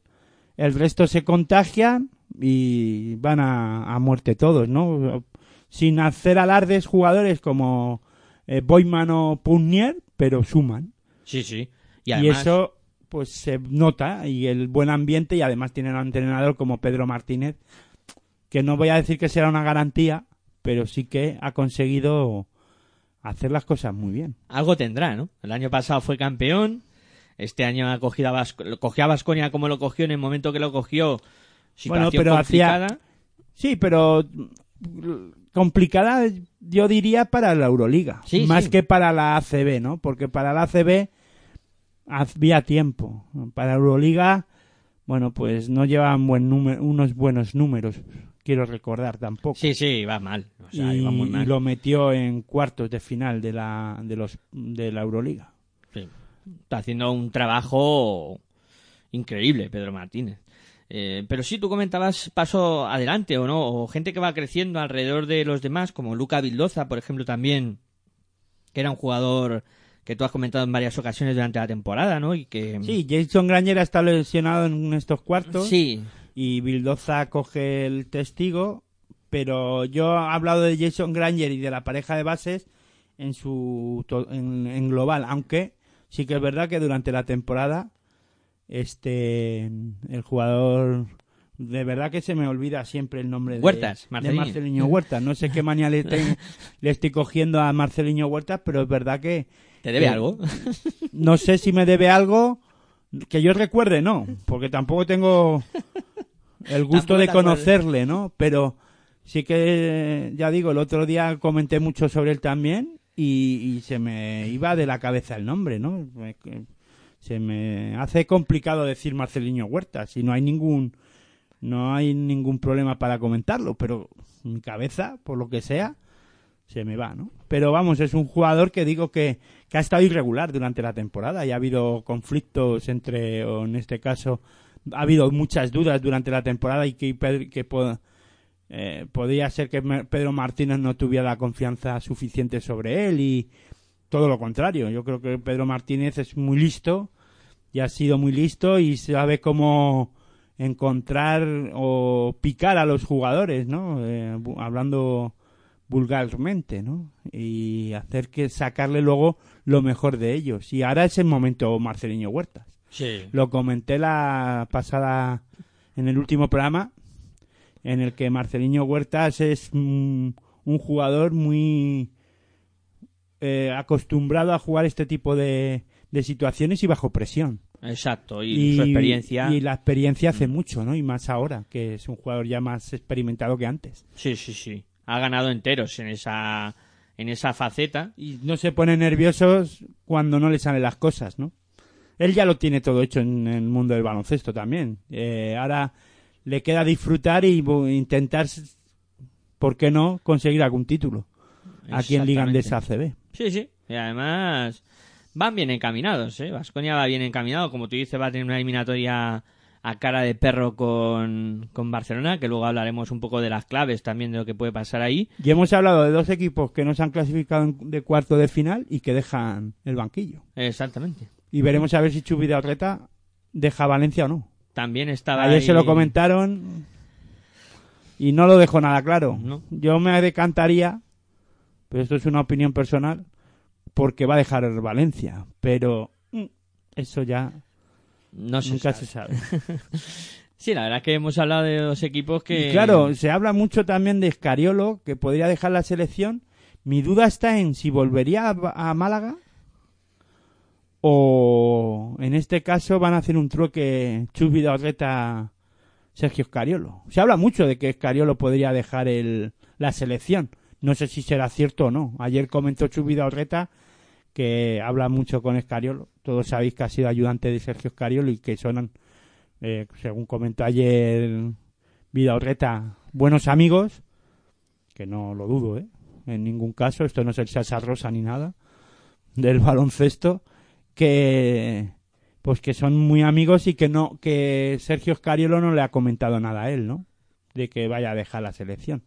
el resto se contagian y van a, a muerte todos, ¿no? Sin hacer alardes jugadores como eh, Boyman o Punier, pero suman. Sí, sí. Y, Y, además, eso pues se nota y el buen ambiente y además tienen un entrenador como Pedro Martínez que no voy a decir que será una garantía, pero sí que ha conseguido hacer las cosas muy bien. algo tendrá, ¿no? El año pasado fue campeón, este año ha cogido a Vasco- cogió a Vasconia como lo cogió en el momento que lo cogió. Bueno, Situación pero hacía- complicada. Sí, pero mm, complicada yo diría para la Euroliga, Sí, más sí. que para la ACB, ¿no? Porque para la ACB había tiempo. Para Euroliga, bueno, pues no llevan buen número, unos buenos números, quiero recordar tampoco. Sí, sí, va mal. O sea, y, iba muy mal. y lo metió en cuartos de final de la de los de la Euroliga. Sí. Está haciendo un trabajo increíble, Pedro Martínez. Eh, pero sí, tú comentabas paso adelante o no, o gente que va creciendo alrededor de los demás, como Luca Vildoza, por ejemplo, también, que era un jugador que tú has comentado en varias ocasiones durante la temporada, ¿no? Y que Sí, Jason Granger está lesionado en estos cuartos. sí, y Bildoza coge el testigo, pero yo he hablado de Jason Granger y de la pareja de bases en su en, en global, aunque sí que es verdad que durante la temporada este el jugador de verdad que se me olvida siempre el nombre de Huertas, de Marceliño. Marceliño Huertas. No sé qué manía le, le estoy cogiendo a Marceliño Huertas, pero es verdad que ¿te debe Eh, algo? no sé si me debe algo que yo recuerde, no, porque tampoco tengo el gusto Tampoco de conocerle, ¿no? Pero sí que, ya digo, el otro día comenté mucho sobre él también y, y se me iba de la cabeza el nombre, ¿no? Se me hace complicado decir Marceliño Huerta, si no hay ningún no hay ningún problema para comentarlo, pero mi cabeza, por lo que sea, se me va, ¿no? Pero vamos, es un jugador que digo que, que ha estado irregular durante la temporada y ha habido conflictos entre, o en este caso, ha habido muchas dudas durante la temporada y que, que eh, podría ser que Pedro Martínez no tuviera la confianza suficiente sobre él y todo lo contrario. Yo creo que Pedro Martínez es muy listo y ha sido muy listo y sabe cómo encontrar o picar a los jugadores, ¿no? Eh, hablando vulgarmente, ¿no? Y hacer que sacarle luego lo mejor de ellos. Y ahora es el momento Marceliño Huertas. Sí. Lo comenté la pasada en el último programa en el que Marceliño Huertas es mm, un jugador muy eh, acostumbrado a jugar este tipo de, de situaciones y bajo presión. Exacto, y, su experiencia. y la experiencia hace mucho, ¿no? Y más ahora, que es un jugador ya más experimentado que antes. Sí, sí, sí. Ha ganado enteros en esa en esa faceta. Y no se pone nerviosos cuando no le salen las cosas, ¿no? Él ya lo tiene todo hecho en el mundo del baloncesto también. Eh, ahora le queda disfrutar y intentar, ¿por qué no?, conseguir algún título. aquí en Liga. Andesa ACB. Sí, sí. Y además van bien encaminados, ¿eh? Vasconia va bien encaminado. Como tú dices, va a tener una eliminatoria a cara de perro con, con Barcelona, que luego hablaremos un poco de las claves también de lo que puede pasar ahí. Y hemos hablado de dos equipos que no se han clasificado de cuarto de final y que dejan el banquillo. Exactamente. Y veremos a ver si Chubi de Orreta deja Valencia o no. También estaba Ayer ahí- se lo comentaron y no lo dejó nada claro. No. Yo me decantaría, pero esto es una opinión personal, porque va a dejar el Valencia. Pero mm, eso ya No se nunca sabe. se sabe. Sí, la verdad es que hemos hablado de dos equipos que... Y claro, se habla mucho también de Escariolo, que podría dejar la selección. Mi duda está en si volvería a, a Málaga o en este caso van a hacer un trueque Chus Orreta Sergio Escariolo. Se habla mucho de que Escariolo podría dejar el, la selección. No sé si será cierto o no. Ayer comentó Chus Orreta que habla mucho con Escariolo. Todos sabéis que ha sido ayudante de Sergio Escariolo y que son, eh, según comentó ayer Vida Orreta, buenos amigos, que no lo dudo, ¿eh? En ningún caso, esto no es el salsa rosa ni nada del baloncesto, que pues que son muy amigos y que no que Sergio Scariolo no le ha comentado nada a él, ¿no? De que vaya a dejar la selección.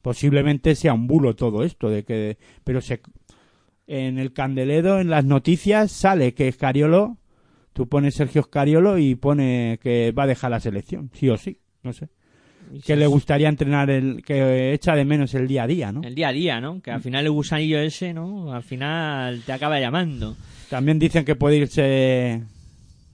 Posiblemente sea un bulo todo esto, de que pero se en el Candeledo en las noticias sale que Scariolo tú pones Sergio Scariolo y pone que va a dejar la selección, sí o sí, no sé que le gustaría entrenar el que echa de menos el día a día, ¿no? El día a día, ¿no? Que al final el gusanillo ese, ¿no? Al final te acaba llamando. También dicen que puede irse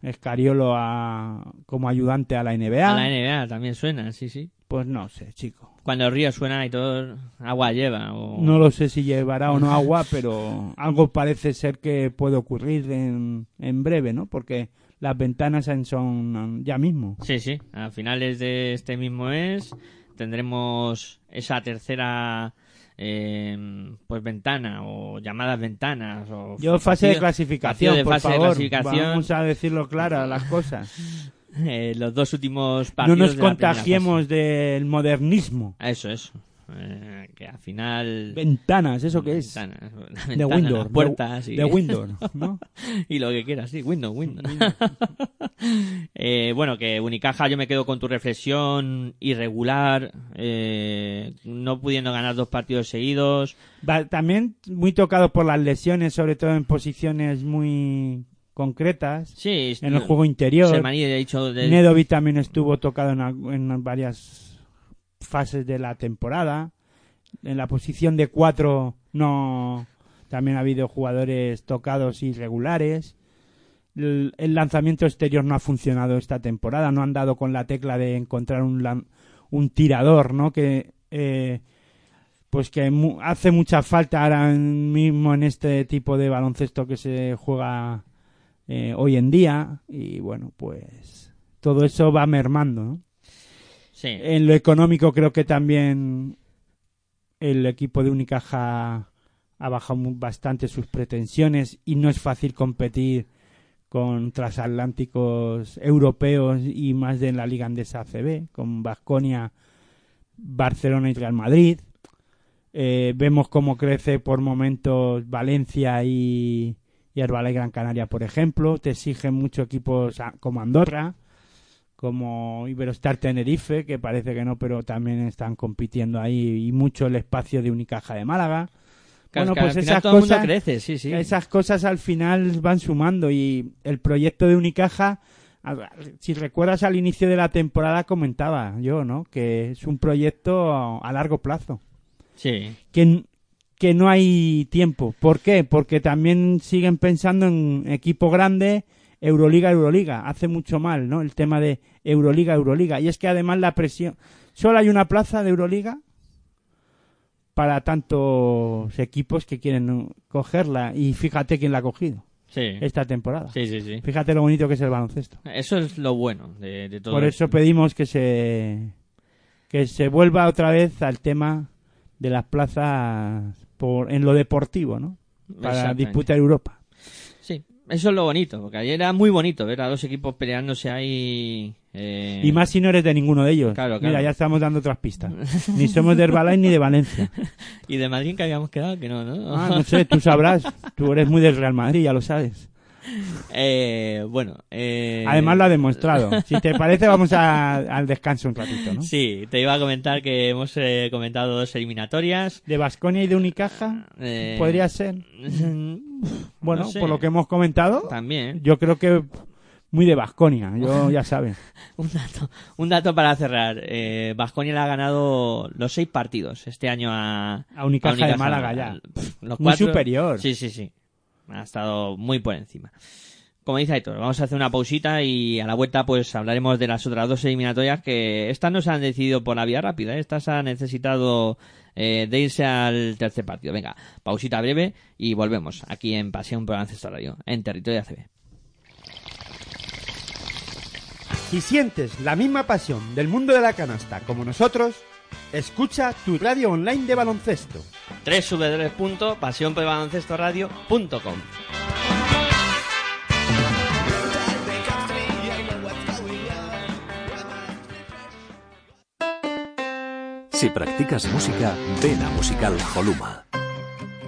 Escariolo a como ayudante a la NBA. A la NBA también suena, sí, sí. Pues no sé, chico. Cuando el río suena y todo, agua lleva. O... No lo sé si llevará o no agua, pero algo parece ser que puede ocurrir en, en breve, ¿no? Porque las ventanas en- son ya mismo. Sí, sí. A finales de este mismo mes tendremos esa tercera eh, pues ventana o llamadas ventanas o Yo fase de clasificación, de por fase de favor. clasificación. Vamos a decirlo claro las cosas. eh, los dos últimos No partidos nos de contagiemos del modernismo. Eso, eso. Eh, que al final Ventanas, ¿eso qué es? Ventanas, la De ventana, Windows. puertas de, y- de Windows, ¿no? y lo que quieras, sí, Windows, Windows. Eh, bueno, que Unicaja yo me quedo con tu reflexión irregular, eh, no pudiendo ganar dos partidos seguidos. Va- también muy tocado por las lesiones, sobre todo en posiciones muy concretas. Sí, En el juego interior. Hecho, de- Nedovic también estuvo tocado en, varias fases de la temporada. En la posición de cuatro no también ha habido jugadores tocados irregulares. El, el lanzamiento exterior no ha funcionado esta temporada. No han dado con la tecla de encontrar un, un tirador, ¿no? Que eh, pues que mu- hace mucha falta ahora mismo en este tipo de baloncesto que se juega eh, hoy en día y bueno pues todo eso va mermando ¿no? sí, en lo económico creo que también el equipo de Unicaja ha bajado bastante sus pretensiones y no es fácil competir con transatlánticos europeos y más de la Liga Andesa ACB, con Vasconia, Barcelona y Real Madrid. Eh, vemos cómo crece por momentos Valencia y, y Herbalife Gran Canaria, por ejemplo. Te exigen mucho equipos como Andorra, como Iberostar Tenerife, que parece que no, pero también están compitiendo ahí, y mucho el espacio de Unicaja de Málaga. Claro, bueno, pues esas todo el mundo cosas, crece, sí, sí. esas cosas al final van sumando y el proyecto de Unicaja, si recuerdas al inicio de la temporada comentaba yo, ¿no? Que es un proyecto a largo plazo, Sí, que, que no hay tiempo. ¿Por qué? Porque también siguen pensando en equipo grande, Euroliga, Euroliga. Hace mucho mal, ¿no? El tema de Euroliga, Euroliga. Y es que además la presión, solo hay una plaza de Euroliga para tantos equipos que quieren cogerla y fíjate quién la ha cogido sí. esta temporada. Sí, sí, sí. Fíjate lo bonito que es el baloncesto. Eso es lo bueno de, de todo Por esto. eso pedimos que se que se vuelva otra vez al tema de las plazas por, en lo deportivo, ¿no? Para disputar Europa. Sí, eso es lo bonito, porque ayer era muy bonito ver a dos equipos peleándose ahí Eh, Y más si no eres de ninguno de ellos. Claro, Mira, claro. ya estamos dando otras pistas. Ni somos de Herbalife ni de Valencia. Y de Madrid que habíamos quedado, que no, ¿no? Ah, no sé, tú sabrás. Tú eres muy del Real Madrid, ya lo sabes. Eh, bueno, eh... Además lo ha demostrado. Si te parece, vamos a- al descanso un ratito, ¿no? Sí, te iba a comentar que hemos eh, comentado dos eliminatorias. De Vasconia y de Unicaja, podría ser. Bueno, no sé. por lo que hemos comentado, También. yo creo que muy de Vasconia. Yo ya sabes. Un dato, un dato para cerrar. Eh, Baskonia le ha ganado los seis partidos este año a, A Unicaja de Málaga ya. Pff, los Muy cuatro- superior. Sí, sí, sí. Ha estado muy por encima. Como dice Aitor, vamos a hacer una pausita y a la vuelta pues hablaremos de las otras dos eliminatorias que estas no se han decidido por la vía rápida, ¿eh? estas han necesitado eh, de irse al tercer partido. Venga, pausita breve y volvemos aquí en Pasión por Ancestral Radio, en Territorio ACB. Si sientes la misma pasión del mundo de la canasta como nosotros, escucha tu radio online de baloncesto. www.pasionporbaloncestoradio.com Si practicas música, ven a Musical Holuma.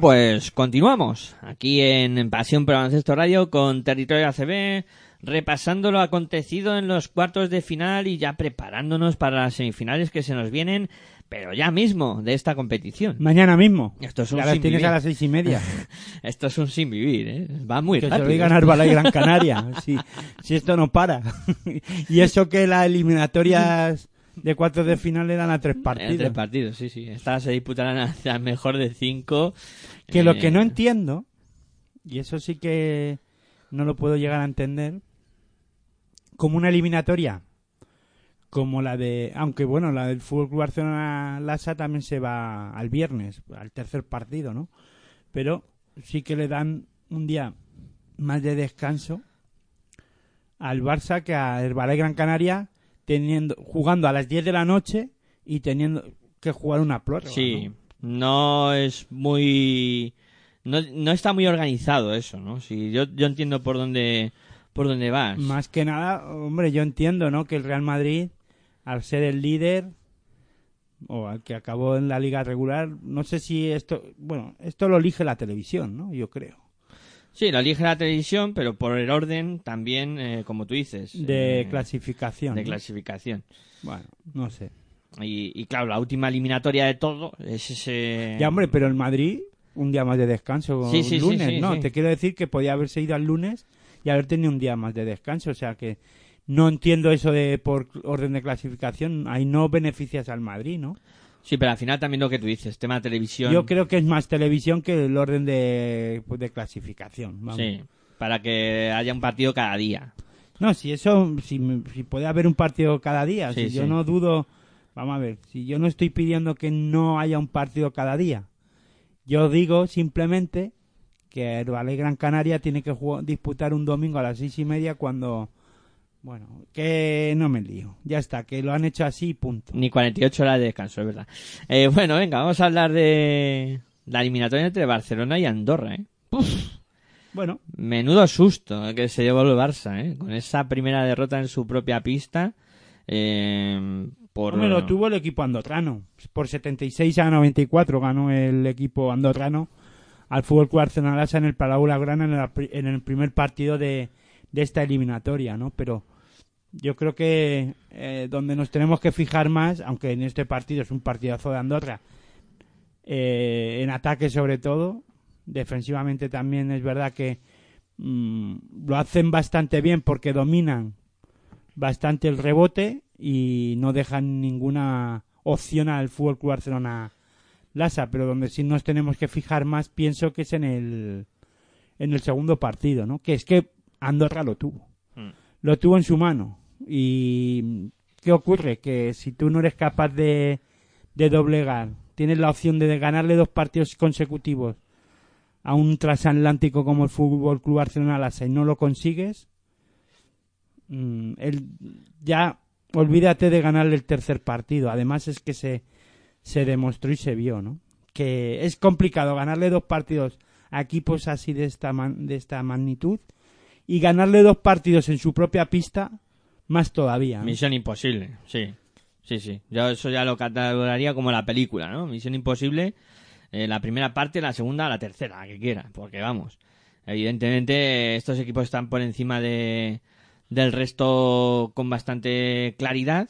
Bueno, pues continuamos aquí en Pasión por Baloncesto Radio con Territorio ACB, repasando lo acontecido en los cuartos de final y ya preparándonos para las semifinales que se nos vienen, pero ya mismo de esta competición. Mañana mismo. Esto es un sin tienes vivir. a las seis y media. Esto es un sin vivir, ¿eh? Va muy que se rápido. lo digan a Herbalife Gran Canaria. Si, si esto no para. y eso que las eliminatorias de cuartos de final le dan a tres partidos. tres partidos, sí, sí. Estas se disputarán a- mejor de cinco. Que lo Eh, que no entiendo, y eso sí que no lo puedo llegar a entender, como una eliminatoria, como la de, aunque bueno, la del Fútbol Club Barcelona Lasa también se va al viernes, al tercer partido, ¿no? Pero sí que le dan un día más de descanso al Barça que a Herbalife Gran Canaria teniendo jugando a las 10 de la noche y teniendo que jugar una prórroga. Sí, ¿no? No es muy... No, no está muy organizado eso, ¿no? Sí, yo, yo entiendo por dónde, por dónde vas. Más que nada, hombre, yo entiendo, ¿no? Que el Real Madrid, al ser el líder, o al que acabó en la liga regular, no sé si esto, bueno, esto lo elige la televisión, ¿no? Yo creo. Sí, lo elige la televisión, pero por el orden también, eh, como tú dices. De eh, clasificación. De ¿no? clasificación. Bueno, no sé. Y, y claro, la última eliminatoria de todo es ese... Ya, hombre, pero el Madrid, un día más de descanso, Sí, sí, sí, lunes, sí, ¿no? Te quiero decir que podía haberse ido al lunes y haber tenido un día más de descanso, o sea que no entiendo eso de por orden de clasificación. Ahí no beneficias al Madrid, ¿no? Sí, pero al final también lo que tú dices, tema de televisión. Yo creo que es más televisión que el orden de, pues, de clasificación. vamos. Sí, para que haya un partido cada día. No, si eso, si, si puede haber un partido cada día, Sí, si yo no dudo, vamos a ver, si yo no estoy pidiendo que no haya un partido cada día, yo digo simplemente que el Valle Gran Canaria tiene que jugar- disputar un domingo a las seis y media cuando, bueno, que no me lío, ya está, que lo han hecho así, punto. Ni 48 horas de descanso, es verdad. Eh, bueno, venga, vamos a hablar de la eliminatoria entre Barcelona y Andorra, ¿eh? Bueno, Menudo susto que se llevó el Barça, ¿eh? Con esa primera derrota en su propia pista. Eh, lo tuvo el equipo andorrano, por 76 a 94 ganó el equipo andorrano al Fútbol Club Arsenal en el Palau en, la pri- en el primer partido de, de esta eliminatoria, ¿no? Pero yo creo que eh, donde nos tenemos que fijar más, aunque en este partido es un partidazo de Andorra, eh, en ataque sobre todo, defensivamente también es verdad que mm, lo hacen bastante bien porque dominan bastante el rebote y no dejan ninguna opción al Fútbol Club Barcelona Lasa, pero donde sí nos tenemos que fijar más pienso que es en el en el segundo partido, ¿no? Que es que Andorra lo tuvo. Mm. Lo tuvo en su mano y ¿qué ocurre? Que si tú no eres capaz de de doblegar, tienes la opción de ganarle dos partidos consecutivos a un transatlántico como el Fútbol Club Barcelona Lasa y no lo consigues, mm, el- ya olvídate de ganarle el tercer partido. Además es que se, se demostró y se vio, ¿no? Que es complicado ganarle dos partidos a equipos así de esta, de esta magnitud y ganarle dos partidos en su propia pista más todavía. Misión imposible, sí. Sí, sí. Yo eso ya lo catalogaría como la película, ¿no? Misión imposible, eh, la primera parte, la segunda, la tercera, la que quiera. Porque vamos, evidentemente estos equipos están por encima de, del resto con bastante claridad.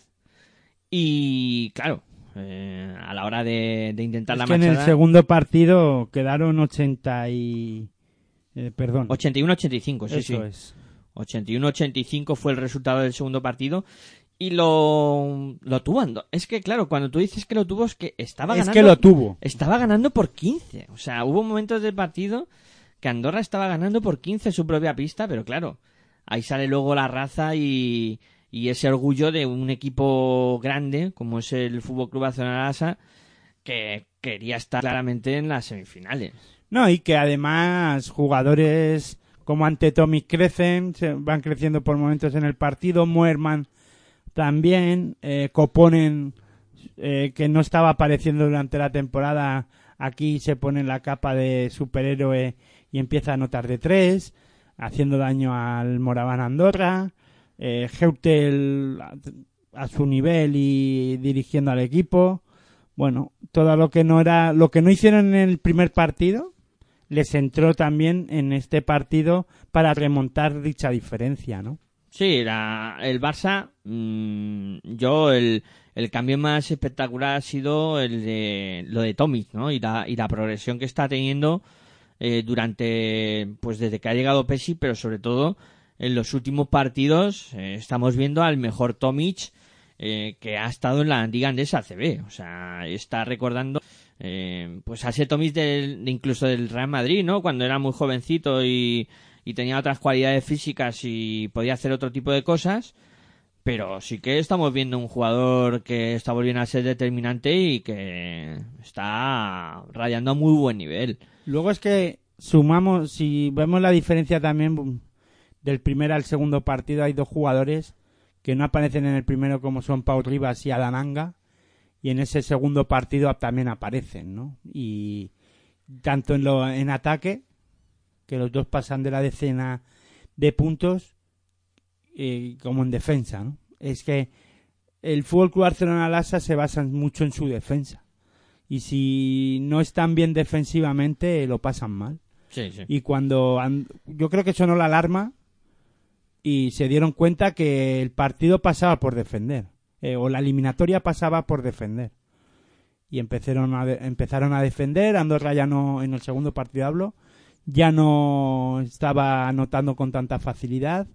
Y claro, eh, a la hora de, de intentar Es la que en el segundo partido quedaron 80 y... eh, perdón. 81-85, sí, Eso sí. es. 81-85 fue el resultado del segundo partido. Y lo, lo tuvo Es que, claro, cuando tú dices que lo tuvo, es que estaba Es ganando. que lo tuvo. Estaba ganando por 15. O sea, hubo momentos del partido que Andorra estaba ganando por 15 en su propia pista, pero claro, ahí sale luego la raza y, y ese orgullo de un equipo grande, como es el Fútbol Club Lasa, que quería estar claramente en las semifinales. No, y que además jugadores como ante Tommy crecen, se van creciendo por momentos en el partido, Muerman también, eh, Coponen, eh, que no estaba apareciendo durante la temporada, aquí se pone la capa de superhéroe y empieza a anotar de tres, haciendo daño al Moraván Andorra, eh, Heutel a, a su nivel y dirigiendo al equipo. Bueno, todo lo que no era, lo que no hicieron en el primer partido, les entró también en este partido para remontar dicha diferencia, ¿no? Sí, la- el Barça, mm, yo el, el cambio más espectacular ha sido el de lo de Tomic, ¿no? Y la, y la progresión que está teniendo eh, durante, pues desde que ha llegado Pesi, pero sobre todo en los últimos partidos eh, estamos viendo al mejor Tomic eh, que ha estado en la Liga Andesa CB. O sea, está recordando eh, pues a ese Tomic del, de incluso del Real Madrid, ¿no? Cuando era muy jovencito y, y tenía otras cualidades físicas y podía hacer otro tipo de cosas. Pero sí que estamos viendo un jugador que está volviendo a ser determinante y que está rayando a muy buen nivel. Luego es que sumamos, si vemos la diferencia también del primer al segundo partido, hay dos jugadores que no aparecen en el primero como son Pau Rivas y Adananga y en ese segundo partido también aparecen, ¿no? Y tanto en, lo, en ataque, que los dos pasan de la decena de puntos, eh, como en defensa, ¿no? Es que el Fútbol Club Barcelona Lasa se basa mucho en su defensa. Y si no están bien defensivamente, lo pasan mal. Sí, sí. Y cuando yo creo que sonó la alarma y se dieron cuenta que el partido pasaba por defender, eh, o la eliminatoria pasaba por defender. Y empezaron a, de- empezaron a defender, Andorra ya no, en el segundo partido hablo, ya no estaba anotando con tanta facilidad.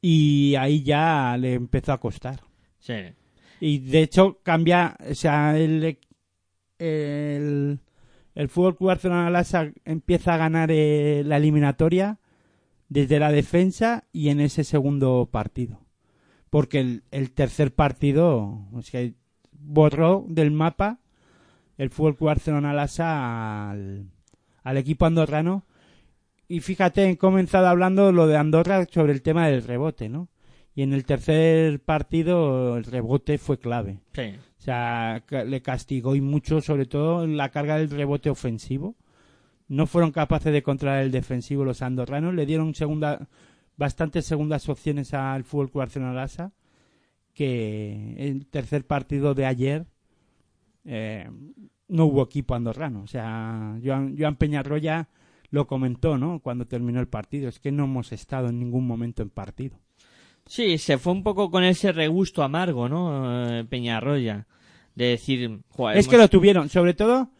y ahí ya le empezó a costar. Sí. Y de hecho cambia, o sea, el, el, el Fútbol Club Barcelona empieza a ganar eh, la eliminatoria desde la defensa y en ese segundo partido. Porque el, tercer partido borró del mapa el Fútbol Club Barcelona Lassa al, al equipo andorrano. Y fíjate, he comenzado hablando lo de Andorra sobre el tema del rebote, ¿no? Y en el tercer partido el rebote fue clave. Sí. O sea, le castigó y mucho, sobre todo en la carga del rebote ofensivo. No fueron capaces de controlar el defensivo los andorranos. Le dieron segunda, bastantes segundas opciones al Fútbol Barcelona. Que el tercer partido de ayer eh, no hubo equipo andorrano. O sea, Joan, Joan Peñarroya lo comentó, ¿no? Cuando terminó el partido. Es que no hemos estado en ningún momento en partido. Sí, se fue un poco con ese regusto amargo, ¿no? Eh, Peñarroya. De decir, "Joder, Es que lo tuvieron, sobre todo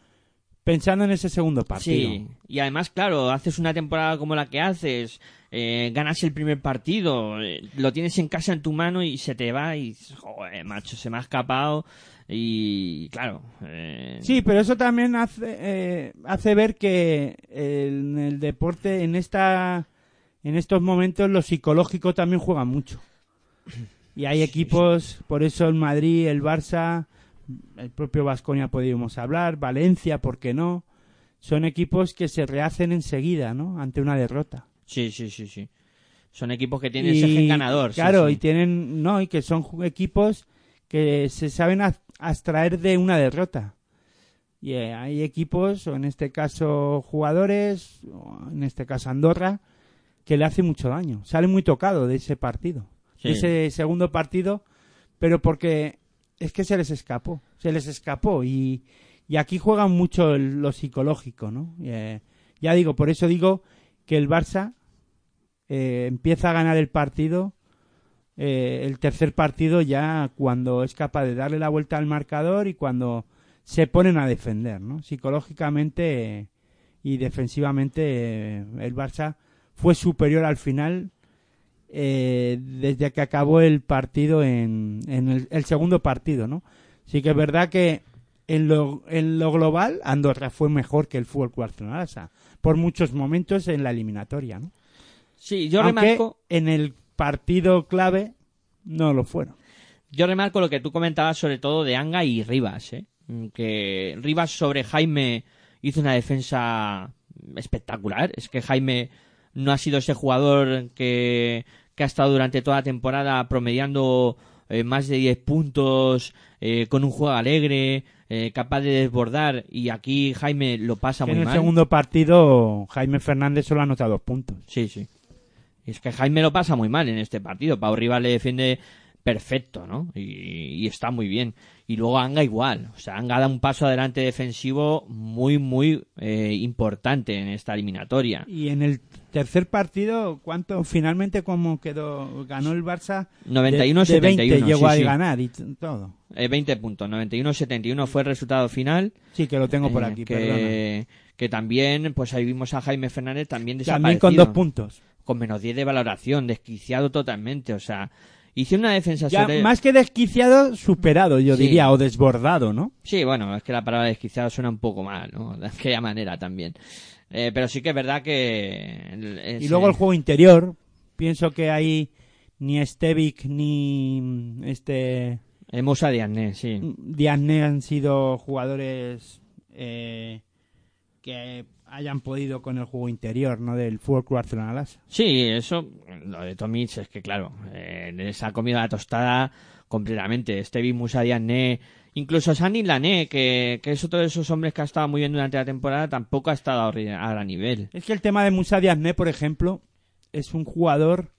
pensando en ese segundo partido. Sí, y además, claro, haces una temporada como la que haces, eh, ganas el primer partido, eh, lo tienes en casa en tu mano y se te va y, joder, macho, se me ha escapado y, claro. eh, Sí, pero eso también hace, eh, hace ver que en el deporte, en esta, en estos momentos, lo psicológico también juega mucho. Y hay equipos, por eso el Madrid, el Barça, el propio Vasconia podríamos hablar, Valencia, ¿por qué no? Son equipos que se rehacen enseguida, ¿no? Ante una derrota. Sí, sí, sí, sí. Son equipos que tienen ese gen ganador. Claro, sí. y tienen, no, y que son equipos que se saben ab- abstraer de una derrota. Y eh, hay equipos, o en este caso jugadores, o en este caso Andorra, que le hace mucho daño. Sale muy tocado de ese partido, Sí. de ese segundo partido, pero porque es que se les escapó, se les escapó y, y aquí juegan mucho el- lo psicológico, ¿no? Eh, ya digo, por eso digo que el Barça eh, empieza a ganar el partido, eh, el tercer partido ya cuando es capaz de darle la vuelta al marcador y cuando se ponen a defender, ¿no? Psicológicamente y defensivamente el Barça fue superior al final eh, desde que acabó el partido en, en el, el segundo partido, ¿no? Sí que es verdad que en lo, en lo global Andorra fue mejor que el Fútbol Lassa, por muchos momentos en la eliminatoria, ¿no? Sí, yo Aunque remarco, en el partido clave no lo fueron. yo remarco lo que tú comentabas sobre todo de Anga y Rivas, ¿eh? Que Rivas sobre Jaime hizo una defensa espectacular. Es que Jaime no ha sido ese jugador que, que ha estado durante toda la temporada promediando eh, más de 10 puntos, eh, con un juego alegre, eh, capaz de desbordar. Y aquí Jaime lo pasa Que muy en el mal. segundo partido Jaime Fernández solo anota dos puntos. Sí, sí. Y es que Jaime lo pasa muy mal en este partido. Pau Rivas le defiende perfecto, ¿no? Y, y está muy bien. Y luego Anga igual. O sea, Anga da un paso adelante defensivo muy, muy eh, importante en esta eliminatoria. Y en el tercer partido, ¿cuánto finalmente cómo quedó? Ganó el Barça 91 de, de 20 71, llegó sí, a ganar y todo. Eh, 20 puntos. 91-71 fue el resultado final. Sí, que lo tengo por eh, aquí, perdona. que, que también, pues ahí vimos a Jaime Fernández también También con desaparecido. dos puntos. Con menos 10 de valoración, desquiciado totalmente. O sea, hice una defensa Ya, sobre... más que desquiciado, superado, yo Sí. diría, o desbordado, ¿no? Sí, bueno, es que la palabra desquiciado suena un poco mal, ¿no? De aquella manera también. Eh, pero sí que es verdad que... Y luego el juego interior, pienso que ahí ni Stevic ni mm, este Musa Diagne, sí. Diagne han sido jugadores eh, que hayan podido con el juego interior, ¿no? Del Fútbol Club Barcelona Lassa. Sí, eso, lo de Tomic es que, claro, eh, les ha comido la tostada completamente. Stevie Musa Diagne, incluso Sandy Lané, que, que es otro de esos hombres que ha estado muy bien durante la temporada, tampoco ha estado a gran nivel. Es que el tema de Musa Diagne, por ejemplo, es un jugador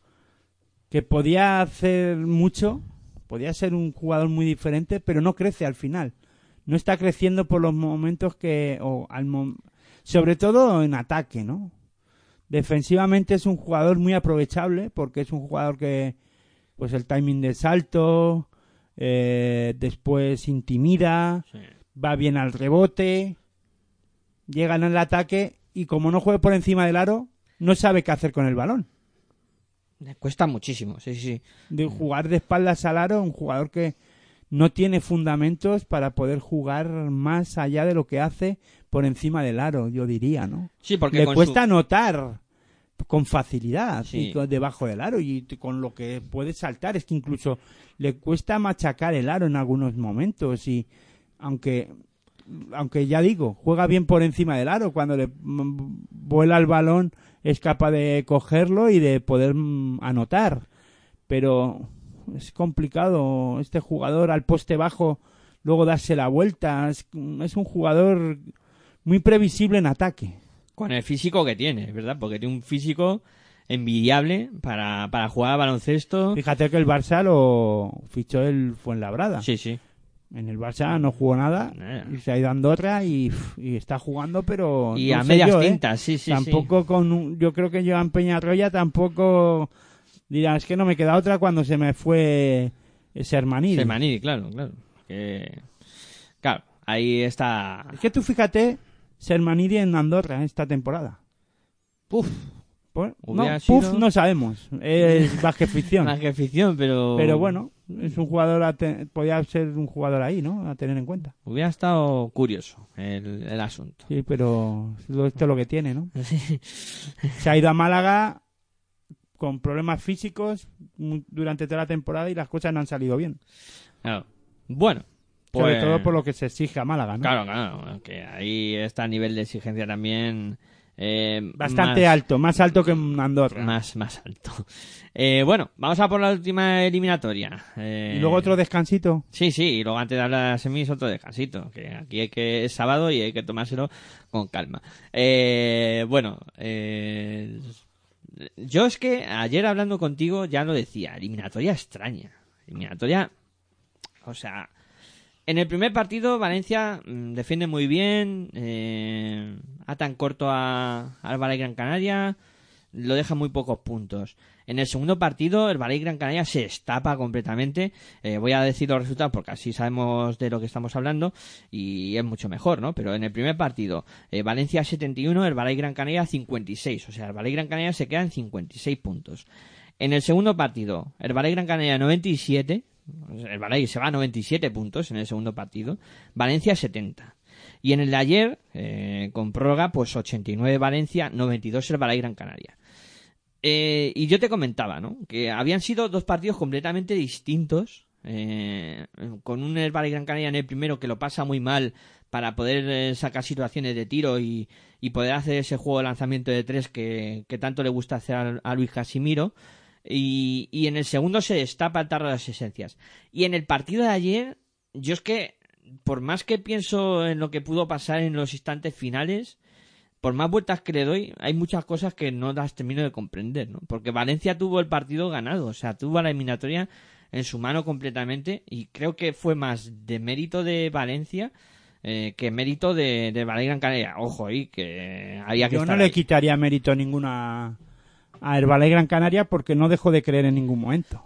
que podía hacer mucho, podía ser un jugador muy diferente, pero no crece al final. No está creciendo por los momentos que, o al sobre todo en ataque, ¿no? Defensivamente es un jugador muy aprovechable porque es un jugador que, pues el timing de salto, eh, después intimida, Sí. va bien al rebote, llegan al ataque y como no juega por encima del aro, no sabe qué hacer con el balón. Le cuesta muchísimo, sí, sí. De jugar de espaldas al aro, un jugador que no tiene fundamentos para poder jugar más allá de lo que hace por encima del aro, yo diría, ¿no? Sí, porque Le cuesta su- anotar con facilidad Sí. y debajo del aro y con lo que puede saltar es que incluso le cuesta machacar el aro en algunos momentos y aunque aunque ya digo juega bien por encima del aro cuando le mm, vuela el balón es capaz de cogerlo y de poder mm, anotar pero es complicado este jugador al poste bajo luego darse la vuelta es, es un jugador muy previsible en ataque Con el físico que tiene, ¿verdad? Porque tiene un físico envidiable para, para jugar a baloncesto. Fíjate que el Barça lo fichó el Fuenlabrada. Sí, sí. En el Barça no jugó nada Nada. y se ha ido a Andorra y, y está jugando, pero Y no a medias yo, ¿eh? tintas, sí, sí, tampoco con un- yo creo que Joan Peñarroya tampoco dirá, es que no me queda otra cuando se me fue Sermanidi. Sermanidi, claro, claro. Que... Claro, ahí está. Es que tú fíjate Sermanidi en Andorra esta temporada. Puf, Pues, no, sido- puf, no sabemos. Es baje ficción. más que ficción, pero. Pero bueno, es un jugador, a te- podía ser un jugador ahí, ¿no? A tener en cuenta. Hubiera estado curioso el, el asunto. Sí, pero esto es lo que tiene, ¿no? Se ha ido a Málaga con problemas físicos durante toda la temporada y las cosas no han salido bien. Claro. Bueno, Sobre pues- todo por lo que se exige a Málaga, ¿no? Claro, claro, que ahí está el nivel de exigencia también eh, Bastante más- alto, más alto que en Andorra. Más, más alto. Eh, bueno, vamos a por la última eliminatoria. Eh, Y luego otro descansito. Sí, sí, y luego antes de hablar de las semis otro descansito, que aquí hay que es sábado y hay que tomárselo con calma. Eh, bueno, eh, yo es que ayer hablando contigo ya lo decía, eliminatoria extraña, eliminatoria, o sea, en el primer partido Valencia mm, defiende muy bien, eh, atan corto a al Valle Gran Canaria, lo deja muy pocos puntos. En el segundo partido, el Valle Gran Canaria se estapa completamente. Eh, voy a decir los resultados porque así sabemos de lo que estamos hablando y es mucho mejor, ¿no? Pero en el primer partido, eh, Valencia 71, el Valle Gran Canaria 56. O sea, el Valle Gran Canaria se queda en 56 puntos. En el segundo partido, el Valle Gran Canaria 97. El Valle se va a 97 puntos en el segundo partido. Valencia 70. Y en el de ayer, eh, con prórroga, pues 89 Valencia, 92 el Valle Gran Canaria. Eh, y yo te comentaba, ¿no? Que habían sido dos partidos completamente distintos. eh, con un Herbal Gran Canaria en el primero que lo pasa muy mal para poder eh, sacar situaciones de tiro y, y poder hacer ese juego de lanzamiento de tres que, que tanto le gusta hacer a Luis Casimiro. Y, y en el segundo se destapa el tarro de las esencias. Y en el partido de ayer, yo es que, por más que pienso en lo que pudo pasar en los instantes finales, por más vueltas que le doy, hay muchas cosas que no las termino de comprender, ¿no? Porque Valencia tuvo el partido ganado, o sea, tuvo la eliminatoria en su mano completamente y creo que fue más de mérito de Valencia eh, que mérito de, de Canaria. Ojo, ahí que había que Yo no le ahí. quitaría mérito ninguna a Herbalife Gran Canaria porque no dejó de creer en ningún momento.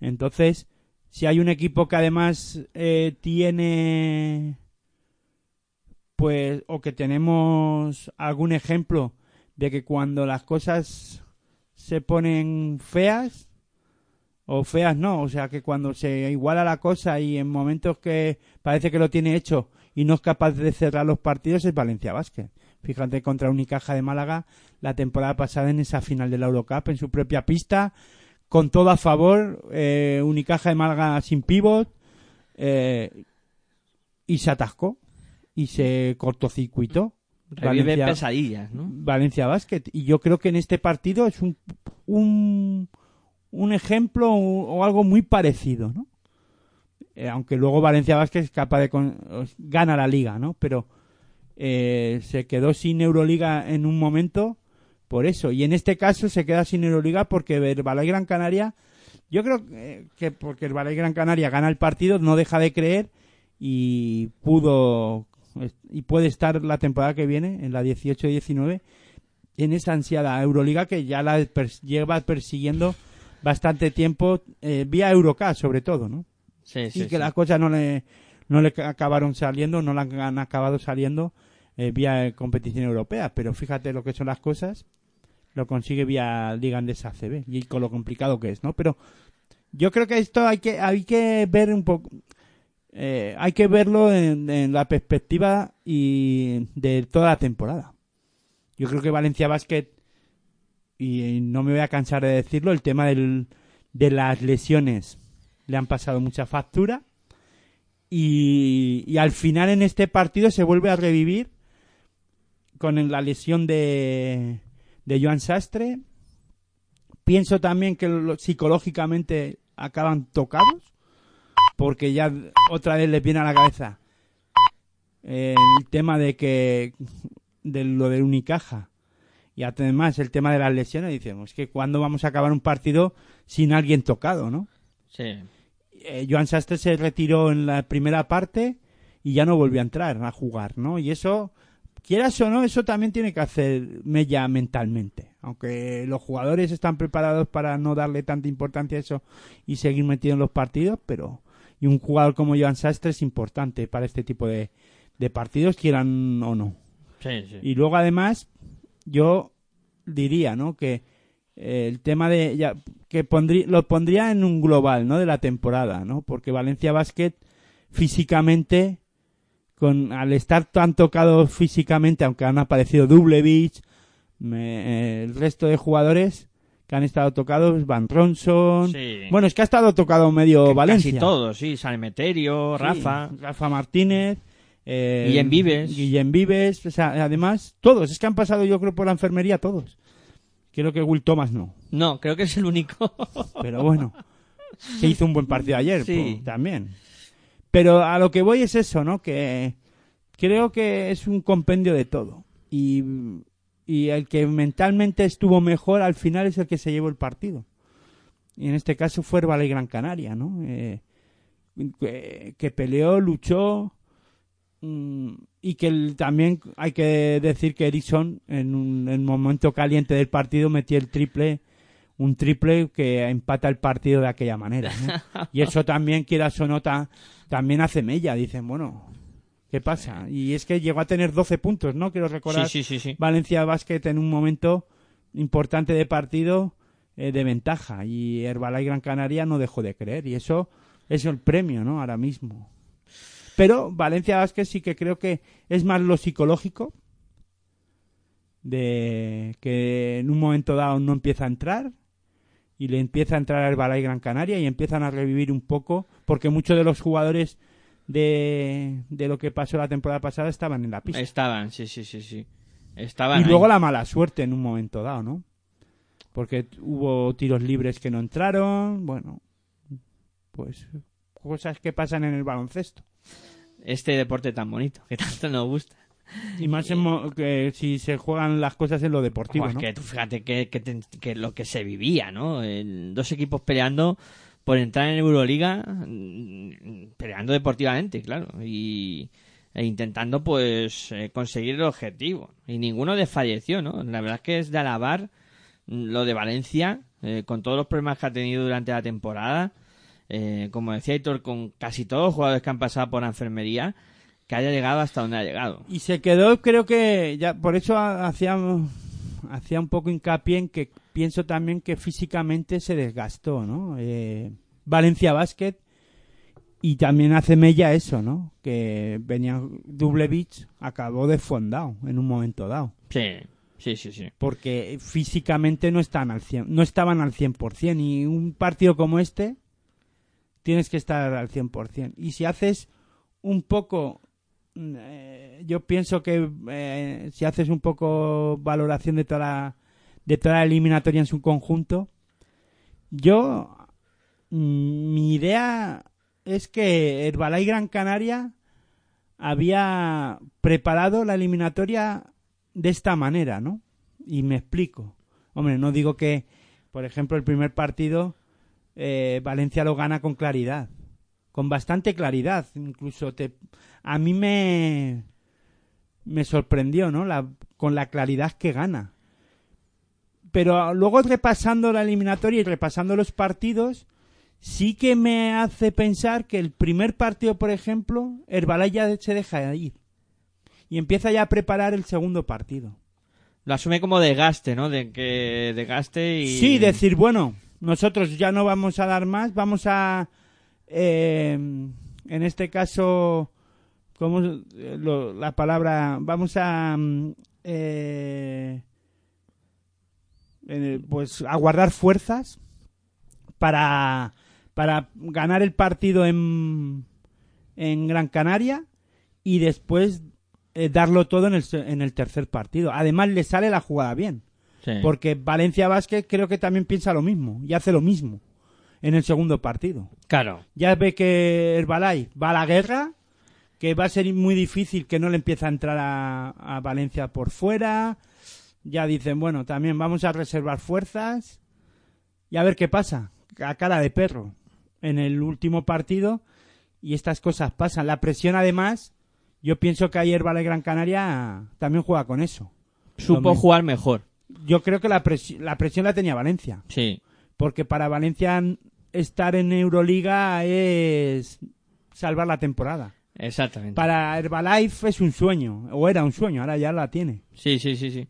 Entonces, si hay un equipo que además eh, tiene, pues, o que tenemos algún ejemplo de que cuando las cosas se ponen feas, o feas no, o sea que cuando se iguala la cosa y en momentos que parece que lo tiene hecho y no es capaz de cerrar los partidos es Valencia Basket. Fíjate contra Unicaja de Málaga la temporada pasada en esa final de la Eurocup en su propia pista, con todo a favor, eh, Unicaja de Málaga sin pivot eh, y se atascó y se cortocircuitó. Revive pesadillas, ¿no? Valencia Basket. Y yo creo que en este partido es un, un, un ejemplo o, o algo muy parecido, ¿no? Eh, aunque luego Valencia Basket es capaz de con- gana la liga, ¿no? Pero eh, se quedó sin Euroliga en un momento por eso. Y en este caso se queda sin Euroliga porque el Balay Gran Canaria, yo creo que, que porque el Balay Gran Canaria gana el partido, no deja de creer y pudo y puede estar la temporada que viene, en la 18-19, en esa ansiada Euroliga que ya la pers- lleva persiguiendo bastante tiempo, eh, vía Eurocup sobre todo, ¿no? Sí, sí, y que sí. las cosas no le, no le acabaron saliendo, no le han acabado saliendo eh, vía competición europea. Pero fíjate lo que son las cosas. lo consigue vía Liga Andesa CB y con lo complicado que es, ¿no? Pero yo creo que esto hay que hay que ver un poco eh, hay que verlo en, la perspectiva y de toda la temporada. Yo creo que Valencia Basket y no me voy a cansar de decirlo, el tema del, de las lesiones le han pasado mucha factura y al final en este partido se vuelve a revivir con la lesión de, de Joan Sastre. Pienso también que lo- psicológicamente acaban tocados porque ya otra vez les viene a la cabeza eh, el tema de que de lo de Unicaja y además el tema de las lesiones decimos que cuando vamos a acabar un partido sin alguien tocado, ¿no? Sí. eh, Joan Sastre se retiró en la primera parte y ya no volvió a entrar a jugar, ¿no? Y eso, quieras o no, eso también tiene que hacer mella mentalmente. Aunque los jugadores están preparados para no darle tanta importancia a eso y seguir metidos en los partidos, pero y un jugador como Joan Sastre es importante para este tipo de, de partidos, quieran o no. Sí, sí. Y luego además yo diría, ¿no? Que eh, el tema de ya, que pondría lo pondría en un global, ¿no? De la temporada, ¿no? Porque Valencia Basket físicamente con al estar tan tocado físicamente, aunque han aparecido Dublevich, me- eh, el resto de jugadores que han estado tocados, Van Ronson, Sí. bueno, es que ha estado tocado medio Que Valencia. Casi todos, sí. San Emeterio, Sí, Rafa. Rafa Martínez. eh, Guillem Vives. Guillem Vives. O sea, además, todos. Es que han pasado, yo creo, por la enfermería todos. Creo que Will Thomas no. No, creo que es el único. Pero bueno. que hizo un buen partido ayer Sí. pues, también. Pero a lo que voy es eso, ¿no? Que creo que es un compendio de todo. Y, y el que mentalmente estuvo mejor al final es el que se llevó el partido. Y en este caso fue Herbala y Gran Canaria, ¿no? Eh, que, que peleó, luchó. mm, Y que el- también hay que decir que Erickson en un, en momento caliente del partido metió el triple un triple que empata el partido de aquella manera. ¿no? Y eso también, quieras o no, también hace mella. Dicen, bueno, ¿qué pasa? Y es que llegó a tener 12 puntos, ¿no? Quiero recordar Sí, sí, sí. Valencia Basket en un momento importante de partido eh, de ventaja. Y Herbalife Gran Canaria no dejó de creer. Y eso es el premio, ¿no? Ahora mismo. Pero Valencia Basket sí que creo que es más lo psicológico de que en un momento dado no empieza a entrar y le empieza a entrar a Herbalife Gran Canaria y empiezan a revivir un poco porque muchos de los jugadores de, de lo que pasó la temporada pasada estaban en la pista. Estaban, sí, sí, sí, sí. Estaban Y ahí. luego la mala suerte en un momento dado, ¿no? Porque hubo tiros libres que no entraron, bueno, pues cosas que pasan en el baloncesto. Este deporte tan bonito, que tanto nos gusta. Y más en mo- que si se juegan las cosas en lo deportivo, Pues ¿no? que tú fíjate que, que, te- que lo que se vivía, ¿no? El- dos equipos peleando por entrar en Euroliga, mm, peleando deportivamente, claro, y e intentando pues eh, conseguir el objetivo. Y ninguno desfalleció, ¿no? La verdad es que es de alabar mm, lo de Valencia, eh, con todos los problemas que ha tenido durante la temporada, eh, como decía Hitor, con casi todos los jugadores que han pasado por la enfermería, que haya llegado hasta donde ha llegado. Y se quedó, creo que ya por eso ha- hacía hacía un poco hincapié en que pienso también que físicamente se desgastó, ¿no? Eh, Valencia Basket y también hace mella eso, ¿no? Que venía Dublevich acabó desfondado en un momento dado, Sí, sí, sí, sí. porque físicamente no están al 100, no estaban al 100% y un partido como este tienes que estar al 100%. Y si haces un poco eh, yo pienso que eh, si haces un poco valoración de toda la, de toda la eliminatoria en su conjunto, yo mm, mi idea es que Herbalife Gran Canaria había preparado la eliminatoria de esta manera, ¿no? Y me explico. Hombre, no digo que, por ejemplo, el primer partido eh, Valencia lo gana con claridad, con bastante claridad. Incluso te, a mí me, me sorprendió, ¿no? La, con la claridad que gana. Pero luego repasando la eliminatoria y repasando los partidos, sí que me hace pensar que el primer partido, por ejemplo, Herbalife ya se deja ir. Y empieza ya a preparar el segundo partido. Lo asume como desgaste, ¿no? De que desgaste y... Sí, decir, bueno, nosotros ya no vamos a dar más, vamos a, eh, en este caso, ¿cómo eh, lo- la palabra? Vamos a, mm, eh, eh, pues, a guardar fuerzas para, para ganar el partido en, en Gran Canaria y después eh, darlo todo en el, en el tercer partido. Además, le sale la jugada bien. Sí. Porque Valencia Vázquez creo que también piensa lo mismo y hace lo mismo en el segundo partido. Claro. Ya ve que Herbalife va a la guerra, que va a ser muy difícil que no le empiece a entrar a, a Valencia por fuera. Ya dicen, bueno, también vamos a reservar fuerzas y a ver qué pasa. A cara de perro en el último partido y estas cosas pasan. La presión además, yo pienso que ayer Vale Gran Canaria también juega con eso. Supo jugar mejor. Yo creo que la, presi- la presión la tenía Valencia. Sí. Porque para Valencia estar en Euroliga es salvar la temporada. Exactamente. Para Herbalife es un sueño, o era un sueño, ahora ya la tiene. Sí, sí, sí, sí.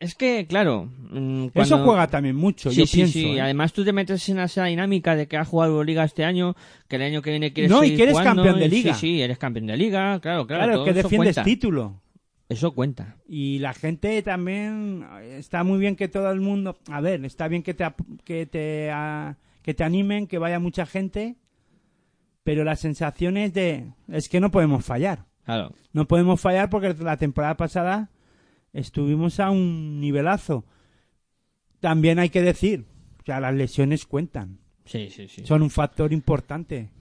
Es que, claro... mm, Eso cuando- juega también mucho, Sí, yo sí, pienso. sí. ¿eh? Además tú te metes en esa dinámica de que has jugado Liga este año, que el año que viene quieres No, y que eres jugando, campeón de liga. Sí, sí, eres campeón de liga, claro, claro. claro, que eso defiendes cuenta. título. Eso cuenta. Y la gente también está muy bien que todo el mundo, a ver, está bien que te que te ah, que te animen, que vaya mucha gente, pero la sensación es de es que no podemos fallar. Claro. No podemos fallar porque la temporada pasada estuvimos a un nivelazo. También hay que decir, o sea, las lesiones cuentan. Sí, sí, sí. Son un factor importante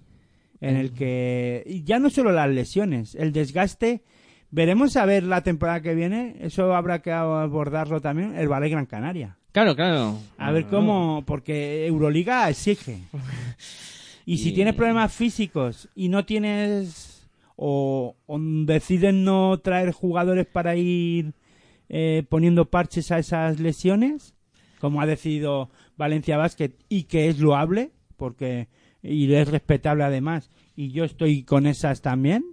en el que ya no solo las lesiones, el desgaste. Veremos a ver la temporada que viene, eso habrá que abordarlo también, el Ballet Gran Canaria. Claro, claro. A ver cómo, porque Euroliga exige. Y si tienes problemas físicos y no tienes o, o deciden no traer jugadores para ir eh, poniendo parches a esas lesiones, como ha decidido Valencia Basket y que es loable, porque y es respetable además, y yo estoy con esas también,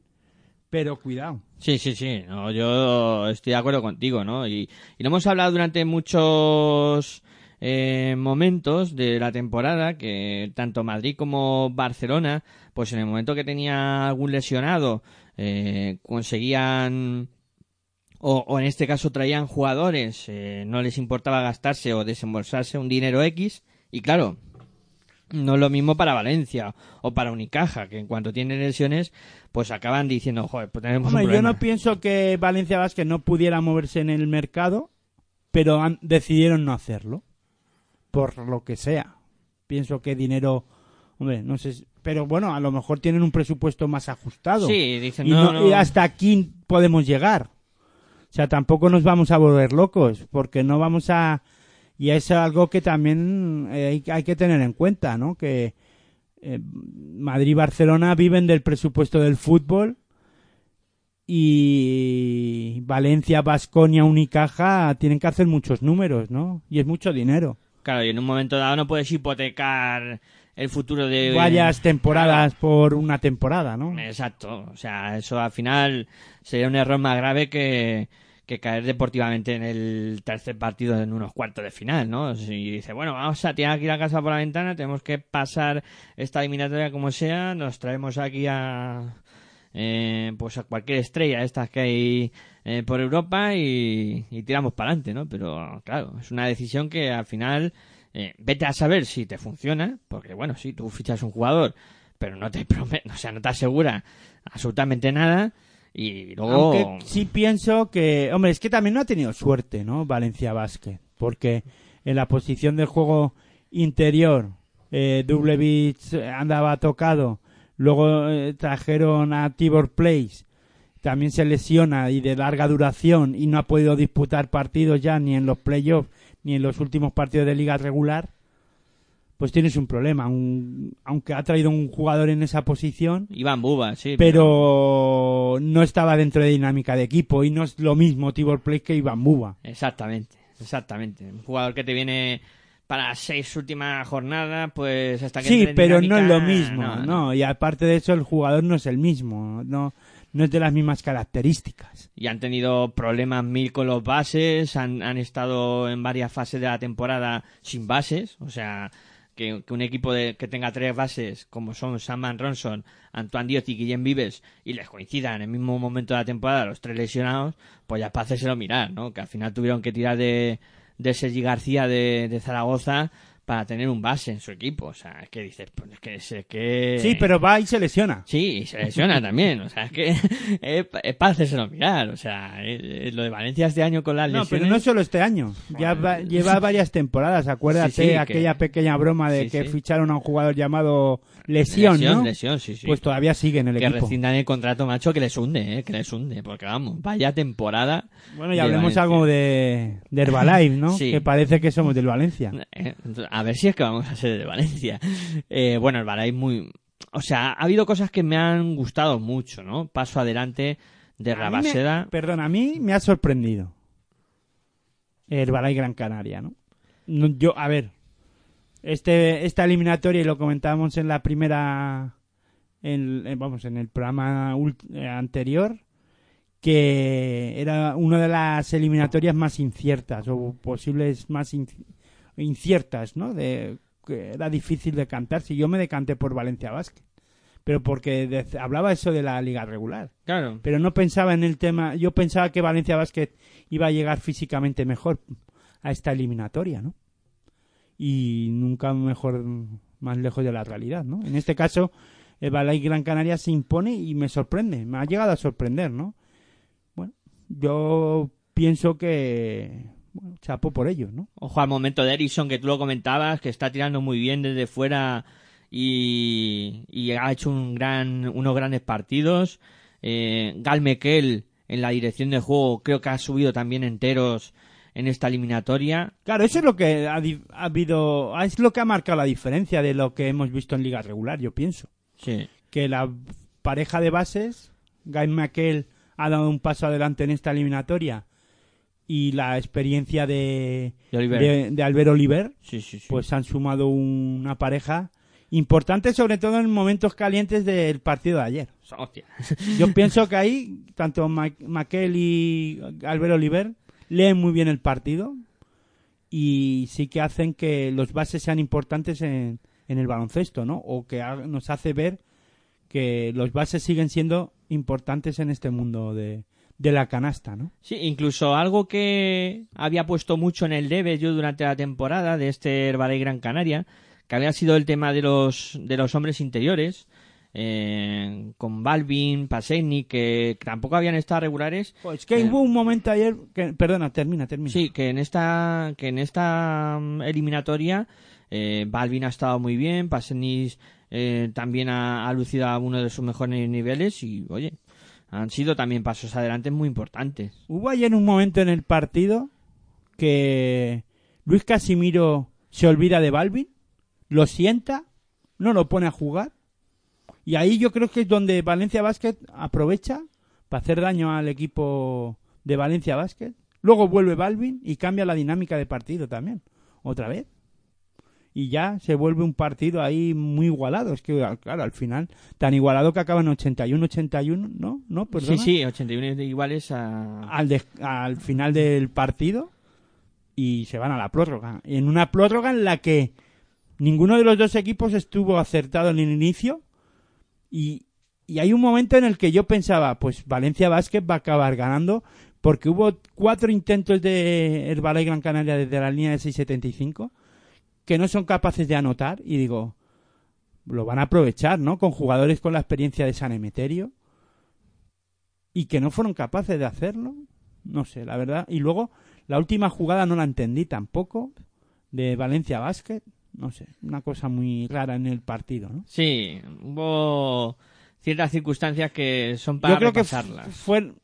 pero cuidado. Sí, sí, sí. No, yo estoy de acuerdo contigo, ¿no? Y, y lo hemos hablado durante muchos eh, momentos de la temporada que tanto Madrid como Barcelona, pues en el momento que tenía algún lesionado, eh, conseguían o, o en este caso traían jugadores, eh, no les importaba gastarse o desembolsarse un dinero X y claro, no es lo mismo para Valencia o para Unicaja, que en cuanto tienen lesiones, pues acaban diciendo, joder, pues tenemos Hombre, un yo problema. no pienso que Valencia Basket no pudiera moverse en el mercado, pero han- decidieron no hacerlo. Por lo que sea. Pienso que dinero. Hombre, no sé. si- Pero bueno, a lo mejor tienen un presupuesto más ajustado. Sí, dicen, y, no, no- no. y hasta aquí podemos llegar. O sea, tampoco nos vamos a volver locos, porque no vamos a... Y es algo que también eh, hay, hay que tener en cuenta, ¿no? Que eh, Madrid y Barcelona viven del presupuesto del fútbol y Valencia, Basconia, Unicaja tienen que hacer muchos números, ¿no? Y es mucho dinero. Claro, y en un momento dado no puedes hipotecar el futuro de... Varias temporadas por una temporada, ¿no? Exacto, o sea, eso al final sería un error más grave que, que caer deportivamente en el tercer partido en unos cuartos de final, ¿no? Si dice, bueno, vamos a tirar aquí la casa por la ventana, tenemos que pasar esta eliminatoria como sea, nos traemos aquí a eh, pues a cualquier estrella estas que hay eh, por Europa y, tiramos para adelante, ¿no? Pero claro, es una decisión que al final eh, vete a saber si te funciona, porque bueno, sí, tú fichas un jugador, pero no te promete, o sea, no te asegura absolutamente nada y luego Aunque sí pienso que, hombre, es que también no ha tenido suerte, ¿no? Valencia Basket, porque en la posición del juego interior, eh, Dublevich andaba tocado, luego eh, trajeron a Tibor Place, también se lesiona y de larga duración y no ha podido disputar partidos ya ni en los playoffs ni en los últimos partidos de liga regular, pues tienes un problema. Un- aunque ha traído un jugador en esa posición, Iván Buba, sí, pero no estaba dentro de dinámica de equipo y no es lo mismo Tibor Place que Iván Buba. Exactamente, exactamente. Un jugador que te viene para las seis últimas jornadas, pues hasta que Sí, pero no es lo mismo, no, no, no. Y aparte de eso, el jugador no es el mismo, no, no es de las mismas características. Y han tenido problemas mil con los bases, han, han estado en varias fases de la temporada sin bases, o sea, que, un equipo de, que tenga tres bases, como son Sam Ronson, Antoine Diaz y Guillem Vives, y les coincidan en el mismo momento de la temporada los tres lesionados, pues ya para hacérselo mirar, ¿no? Que al final tuvieron que tirar de, de Sergi García de Zaragoza para tener un base en su equipo, o sea, es que dices, pues es que, es que... Sí, pero va y se lesiona. Sí, y se lesiona también, o sea, es que es, es para hacérselo mirar, o sea, es- lo de Valencia este año con las No, lesiones... pero no solo este año. Ya va- lleva varias temporadas. Acuérdate Sí, sí, que- aquella pequeña broma de Sí, que ficharon a un jugador llamado Lesión, lesión, ¿no? lesión, sí, sí. Pues todavía sigue en el que equipo. rescindan el contrato, macho, que les hunde, eh, que les hunde, porque vamos, vaya temporada. Bueno, y hablemos Valencia. algo de, de Herbalife, ¿no? Sí. Que parece que somos del Valencia. Eh, A ver si es que vamos a ser de Valencia. Eh, bueno, el Balay muy... O sea, ha habido cosas que me han gustado mucho, ¿no? Paso adelante de Rabaseda. Perdón, a mí me ha sorprendido. Herbalife Gran Canaria, ¿no? No, Yo, a ver, este, esta eliminatoria, y lo comentábamos en la primera, en- en- vamos, en el programa eh, anterior, que era una de las eliminatorias más inciertas, o posibles más inciertas, ¿no? De, que era difícil de cantar. Si yo me decanté por Valencia Basket, pero porque de- hablaba eso de la liga regular Claro. pero no pensaba en el tema. Yo pensaba que Valencia Basket iba a llegar físicamente mejor a esta eliminatoria, ¿no? Y nunca mejor, más lejos de la realidad, ¿no? En este caso, el Balay Gran Canaria se impone y me sorprende, me ha llegado a sorprender, ¿no? Bueno, yo pienso que, bueno, chapo por ello, ¿no? Ojo al momento de Ericsson, que tú lo comentabas, que está tirando muy bien desde fuera y, y ha hecho un gran, unos grandes partidos. Eh, Gal Mekel en la dirección de juego creo que ha subido también enteros en esta eliminatoria. Claro, eso es lo que ha, ha habido, es lo que ha marcado la diferencia de lo que hemos visto en liga regular, yo pienso. Sí. que la pareja de bases, Guy McKell ha dado un paso adelante en esta eliminatoria y la experiencia de, De Oliver. de, de Albert Oliver, Sí, sí, sí. pues han sumado una pareja importante, sobre todo en momentos calientes del partido de ayer. Hostia. Yo pienso que ahí, tanto Ma- McKell y Albert Oliver leen muy bien el partido y sí que hacen que los bases sean importantes en, en el baloncesto, ¿no? O que nos hace ver que los bases siguen siendo importantes en este mundo de, de la canasta, ¿no? Sí, incluso algo que había puesto mucho en el debe yo durante la temporada de este Herbalife Gran Canaria, que había sido el tema de los, de los hombres interiores, eh, con Balvin, Paseni, que tampoco habían estado regulares. Pues que Eh. hubo un momento ayer que, perdona, termina, termina. Sí, que en esta, que en esta mm, eliminatoria eh, Balvin ha estado muy bien, Pasenis eh, también ha, ha lucido a uno de sus mejores niveles y, oye, han sido también pasos adelante muy importantes. Hubo ayer un momento en el partido que Luis Casimiro se olvida de Balvin, lo sienta, no lo pone a jugar. Y ahí yo creo que es donde Valencia Basket aprovecha para hacer daño al equipo de Valencia Basket. Luego vuelve Balvin y cambia la dinámica de partido también. Otra vez. Y ya se vuelve un partido ahí muy igualado. Es que, claro, al final, tan igualado que acaba en 81-81, ¿no? ¿No? Perdona Sí, sí, 81 iguales a... al, de- al final del partido y se van a la prórroga. En una prórroga en la que ninguno de los dos equipos estuvo acertado en el inicio y, y hay un momento en el que yo pensaba, pues Valencia Basket va a acabar ganando porque hubo cuatro intentos de Herbalife Gran Canaria desde la línea de 6.75 que no son capaces de anotar y digo, lo van a aprovechar, ¿no? Con jugadores con la experiencia de San Emeterio y que no fueron capaces de hacerlo. No sé, la verdad. Y luego, la última jugada no la entendí tampoco, de Valencia Basket. No sé, una cosa muy rara en el partido, ¿no? Sí, hubo ciertas circunstancias que son para Yo creo que f- repasarlas. fue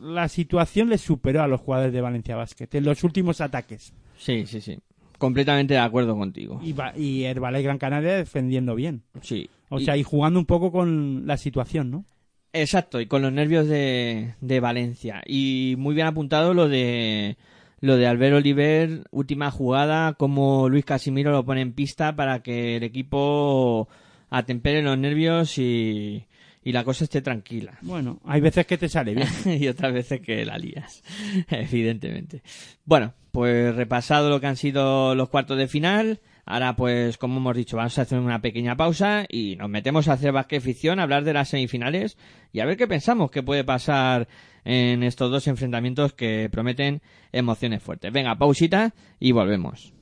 la situación les superó a los jugadores de Valencia Basket en los últimos ataques. Sí, sí, sí. Completamente de acuerdo contigo. Y, y Herbalife Gran Canaria defendiendo bien. Sí. O Y- sea, y jugando un poco con la situación, ¿no? Exacto, y con los nervios de, de Valencia. Y muy bien apuntado lo de lo de Albert Oliver, última jugada, como Luis Casimiro lo pone en pista para que el equipo atempere los nervios y, y la cosa esté tranquila. Bueno, hay veces que te sale bien. y otras veces que la lías, evidentemente. Bueno, pues repasado lo que han sido los cuartos de final, ahora pues como hemos dicho vamos a hacer una pequeña pausa y nos metemos a hacer basque ficción, a hablar de las semifinales y a ver qué pensamos que puede pasar en estos dos enfrentamientos que prometen emociones fuertes. Venga, pausita y volvemos.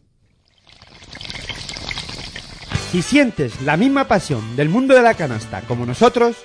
Si sientes la misma pasión del mundo de la canasta como nosotros,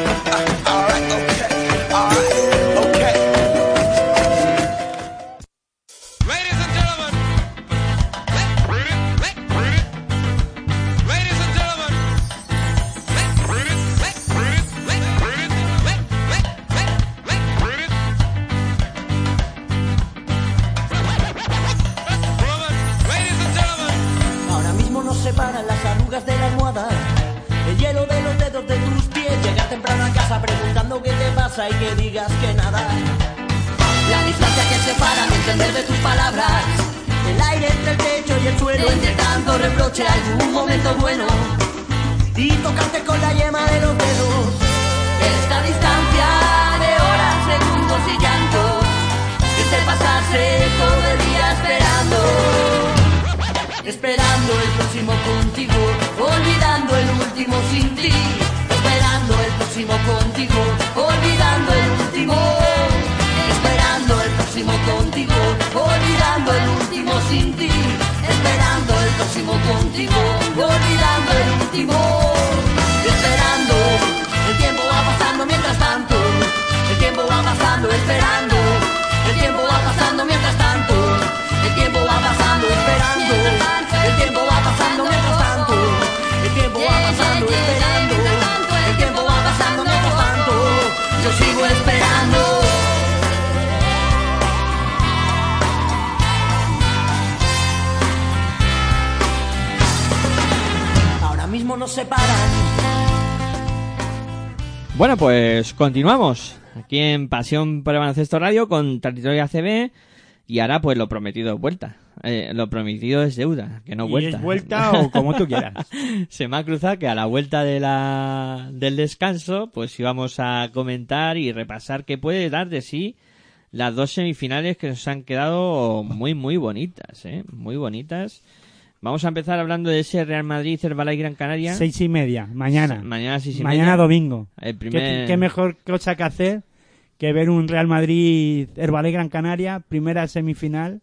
Temprano a casa preguntando qué te pasa y que digas que nada. La distancia que separa mi entender de tus palabras, el aire entre el techo y el suelo, entre tanto reproche algún momento bueno. Y tocarte con la yema de los dedos. Esta distancia de horas, segundos y llanto, que se pasase todo el día esperando. Esperando el próximo contigo, olvidando el último sin ti, próximo contigo, olvidando el último, esperando el próximo contigo, olvidando el último sin ti, esperando el próximo contigo, olvidando el último, esperando, el tiempo va pasando mientras tanto, el tiempo va pasando esperando, el tiempo va pasando mientras tanto, el tiempo va pasando esperando, el tiempo va pasando yo sigo esperando. Ahora mismo nos separan. Bueno, pues continuamos aquí en Pasión por el Baloncesto Radio con Territorio ACB y ahora pues lo prometido vuelta. Eh, lo prometido es deuda, que no Y vuelta. es vuelta o como tú quieras. Se me ha cruzado que a la vuelta de la, del descanso pues íbamos a comentar y repasar qué puede dar de sí las dos semifinales que nos han quedado muy muy bonitas, ¿eh? Muy bonitas. Vamos a empezar hablando de ese Real Madrid, Herbalife Gran Canaria. Seis y media, mañana. Mañana seis y mañana media. domingo. El ¿Qué, primer- qué mejor cosa que hacer que ver un Real Madrid Herbalife Gran Canaria, primera semifinal,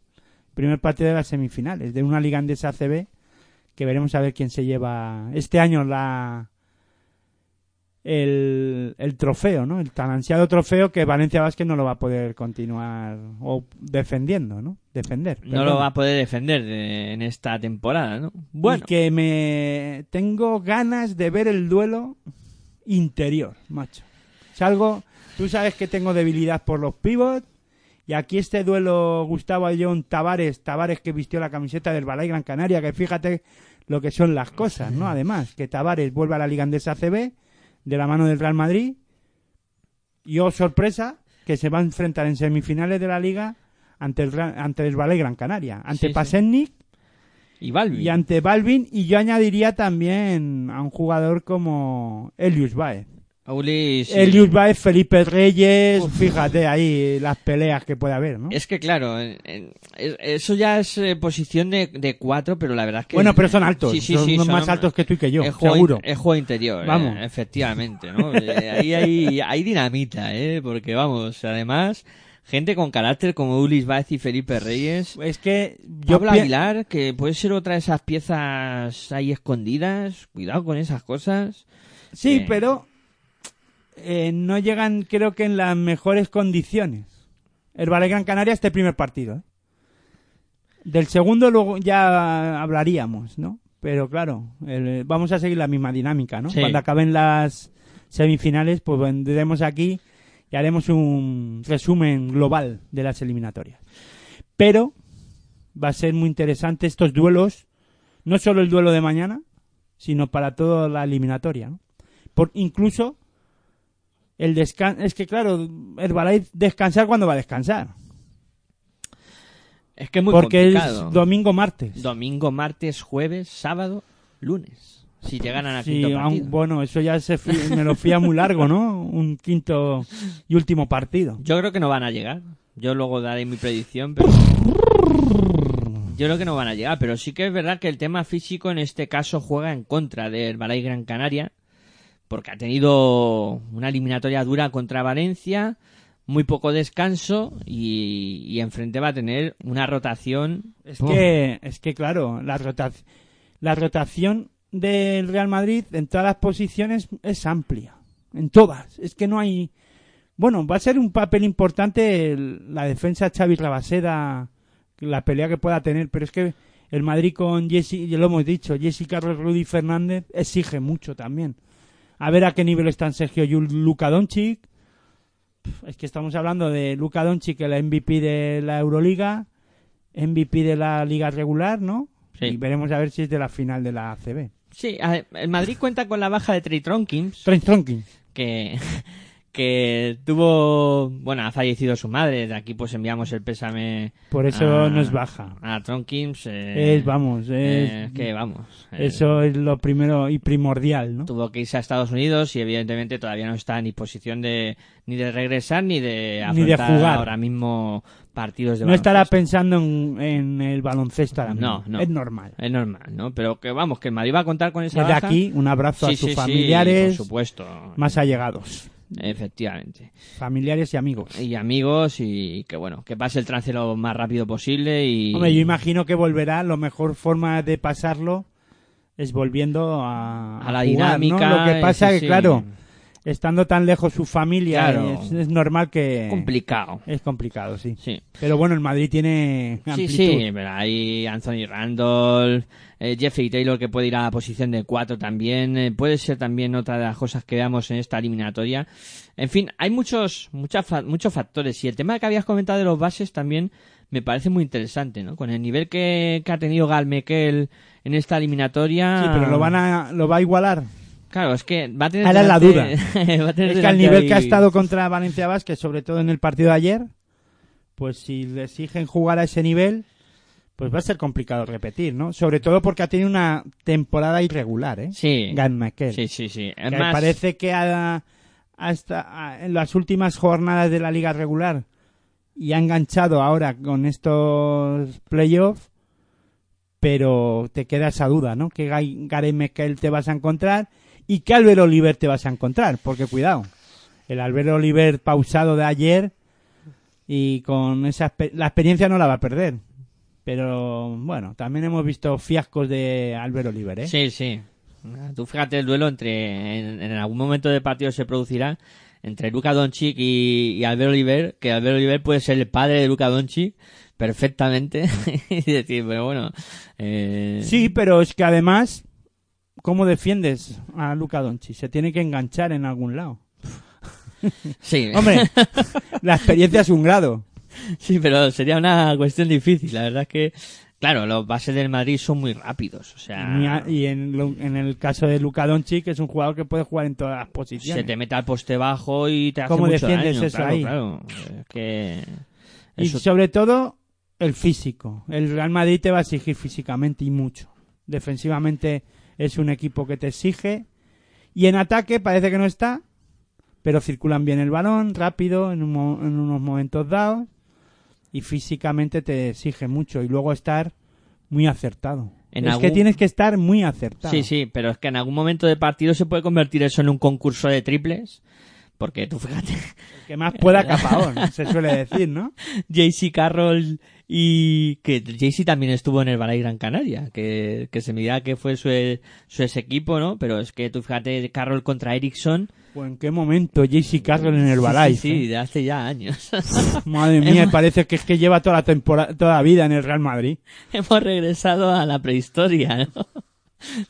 primer partido de las semifinales de una liga andesa ACB, que veremos a ver quién se lleva este año la el, el trofeo, ¿no? El tan ansiado trofeo que Valencia Vázquez no lo va a poder continuar o defendiendo, ¿no? Defender. No lo va a poder defender en esta temporada, ¿no? Bueno, Y que me tengo ganas de ver el duelo interior, macho. Es algo, tú sabes que tengo debilidad por los pivots y aquí este duelo Gustavo John Tavares, Tavares que vistió la camiseta del Balay Gran Canaria, que fíjate lo que son las cosas, ¿no? Además, que Tavares vuelve a la Liga Andesa CB de la mano del Real Madrid y oh sorpresa que se va a enfrentar en semifinales de la Liga ante el, ante el Balay Gran Canaria, ante Sí, y Balbi. y ante Balvin, y yo añadiría también a un jugador como Elius Baez. Ulis, sí. Elius Baez, Felipe Reyes, fíjate ahí las peleas que puede haber, ¿no? Es que claro, en- en- es- eso ya es eh, posición de, de cuatro, pero la verdad es que... Bueno, pero son altos, Sí, sí, son sí, unos son más altos que tú y que yo, es juego, seguro. in- es juego interior, eh, Vamos. efectivamente, ¿no? Eh, ahí hay, hay dinamita, ¿eh? Porque vamos, además, gente con carácter como Ulis Baez y Felipe Reyes... Es que yo Pablo Aguilar, que puede ser otra de esas piezas ahí escondidas, cuidado con esas cosas. Sí, Eh, pero eh, no llegan, creo que en las mejores condiciones. El Valle Gran Canaria este primer partido. ¿eh? Del segundo luego ya hablaríamos, ¿no? Pero claro, el- vamos a seguir la misma dinámica, ¿no? Sí. Cuando acaben las semifinales, pues vendremos aquí y haremos un resumen global de las eliminatorias. Pero va a ser muy interesante estos duelos, no solo el duelo de mañana, sino para toda la eliminatoria, ¿no? Por, incluso el descanso, es que claro, Herbalife descansar cuando va a descansar, Es que es muy porque complicado. es domingo martes. Domingo, martes, jueves, sábado, lunes. Si llegan a Sí, quinto bueno, eso ya se me lo fía muy largo, ¿no? Un quinto y último partido. Yo creo que no van a llegar. Yo luego daré mi predicción, pero... Yo creo que no van a llegar, pero sí que es verdad que el tema físico en este caso juega en contra del Balay Gran Canaria, porque ha tenido una eliminatoria dura contra Valencia, muy poco descanso y, enfrente va a tener una rotación. Es que, es que claro, la, rota- la rotación del Real Madrid en todas las posiciones es amplia. En todas. Es que no hay. Bueno, va a ser un papel importante el- la defensa Xavi Rabaseda, la pelea que pueda tener, pero es que el Madrid con Jesse, ya lo hemos dicho, Jesse Carlos Rudy Fernández exige mucho también. A ver a qué nivel están Sergio y Luka Doncic. Es que estamos hablando de Luka Doncic, el MVP de la Euroliga, MVP de la liga regular, ¿no? Sí. Y veremos a ver si es de la final de la ACB. Sí, el Madrid cuenta con la baja de Trey Tronkins, Trent Tronkin. que, que tuvo, bueno, ha fallecido su madre, de aquí pues enviamos el pésame Por eso a- no es baja. a Tronkins. eh, es, vamos, es, eh, que vamos. eh, eso es lo primero y primordial, ¿no? Tuvo que irse a Estados Unidos y evidentemente todavía no está en disposición de ni de regresar ni de Ni de afrontar jugar. ahora mismo partidos de No estará pensando en, en el baloncesto ahora mismo. No, no. Es normal. Es normal, ¿no? Pero que vamos, que el Madrid va a contar con esa Desde baja. aquí, un abrazo Sí, a sus sí, sí, familiares por supuesto. más allegados. Efectivamente. Familiares y amigos. Y amigos y que bueno, que pase el trance lo más rápido posible y... Hombre, yo imagino que volverá. La mejor forma de pasarlo es volviendo a, A la jugar, ¿no? dinámica, Lo que pasa sí, que, sí. claro, estando tan lejos su familia, Claro. es, es normal que... complicado. Es complicado, sí. Sí. Pero bueno, el Madrid tiene Sí, amplitud. sí, pero hay Anthony Randolph, eh, Jeffrey Taylor que puede ir a la posición de 4 también, eh, puede ser también otra de las cosas que veamos en esta eliminatoria. En fin, hay muchos, muchas muchos factores y el tema que habías comentado de los bases también me parece muy interesante, ¿no? Con el nivel que, que ha tenido Gal Mekel en esta eliminatoria. Sí, pero lo van a, lo va a igualar. Claro, es que va a tener. Ahora la delante- va a tener Es que al nivel que ha estado contra Valencia Vázquez, sobre todo en el partido de ayer, pues si le exigen jugar a ese nivel, pues va a ser complicado repetir, ¿no? Sobre todo porque ha tenido una temporada irregular, ¿eh? Sí. Gan Mekel. Sí, sí, sí. Que más, parece que ha- hasta en las últimas jornadas de la liga regular y ha enganchado ahora con estos playoffs, pero te queda esa duda, ¿no? Que Gary Mekel te vas a encontrar y que Albert Oliver te vas a encontrar, porque cuidado, el Albert Oliver pausado de ayer y con esa la experiencia no la va a perder. Pero bueno, también hemos visto fiascos de Albert Oliver, ¿eh? Sí, sí. Tú fíjate el duelo entre. En, en algún momento del partido se producirá entre Luka Doncic y, y Albert Oliver, que Albert Oliver puede ser el padre de Luka Doncic perfectamente. y decir, pero bueno. Eh, Sí, pero es que además, ¿cómo defiendes a Luca Doncic? Se tiene que enganchar en algún lado. sí. Hombre, la experiencia es un grado. Sí, pero sería una cuestión difícil. La verdad es que, claro, los bases del Madrid son muy rápidos. O sea, Y en, el caso de Luca Doncic es un jugador que puede jugar en todas las posiciones. se te mete al poste bajo y te hace ¿Cómo mucho defiendes daño, eso claro, ahí? Claro, Es que Y sobre todo el físico. El Real Madrid te va a exigir físicamente y mucho. Defensivamente es un equipo que te exige. Y en ataque parece que no está, pero circulan bien el balón, rápido, en, un en unos momentos dados, y físicamente te exige mucho, y luego estar muy acertado. En es que tienes que estar muy acertado. Sí, sí, pero es que en algún momento de partido se puede convertir eso en un concurso de triples. Porque tú fíjate, El que más pueda capaón, se suele decir, ¿no? JC Carroll y que JC también estuvo en el Balay Gran Canaria, que, que se me dirá que fue su, su equipo, ¿no? Pero es que tú fíjate, Carroll contra Ericsson. ¿O en qué momento JC Carroll en el Balay? Sí, sí, de hace ya años. Madre mía, parece que es que lleva toda la temporada, toda la vida en el Real Madrid. Hemos regresado a la prehistoria, ¿no?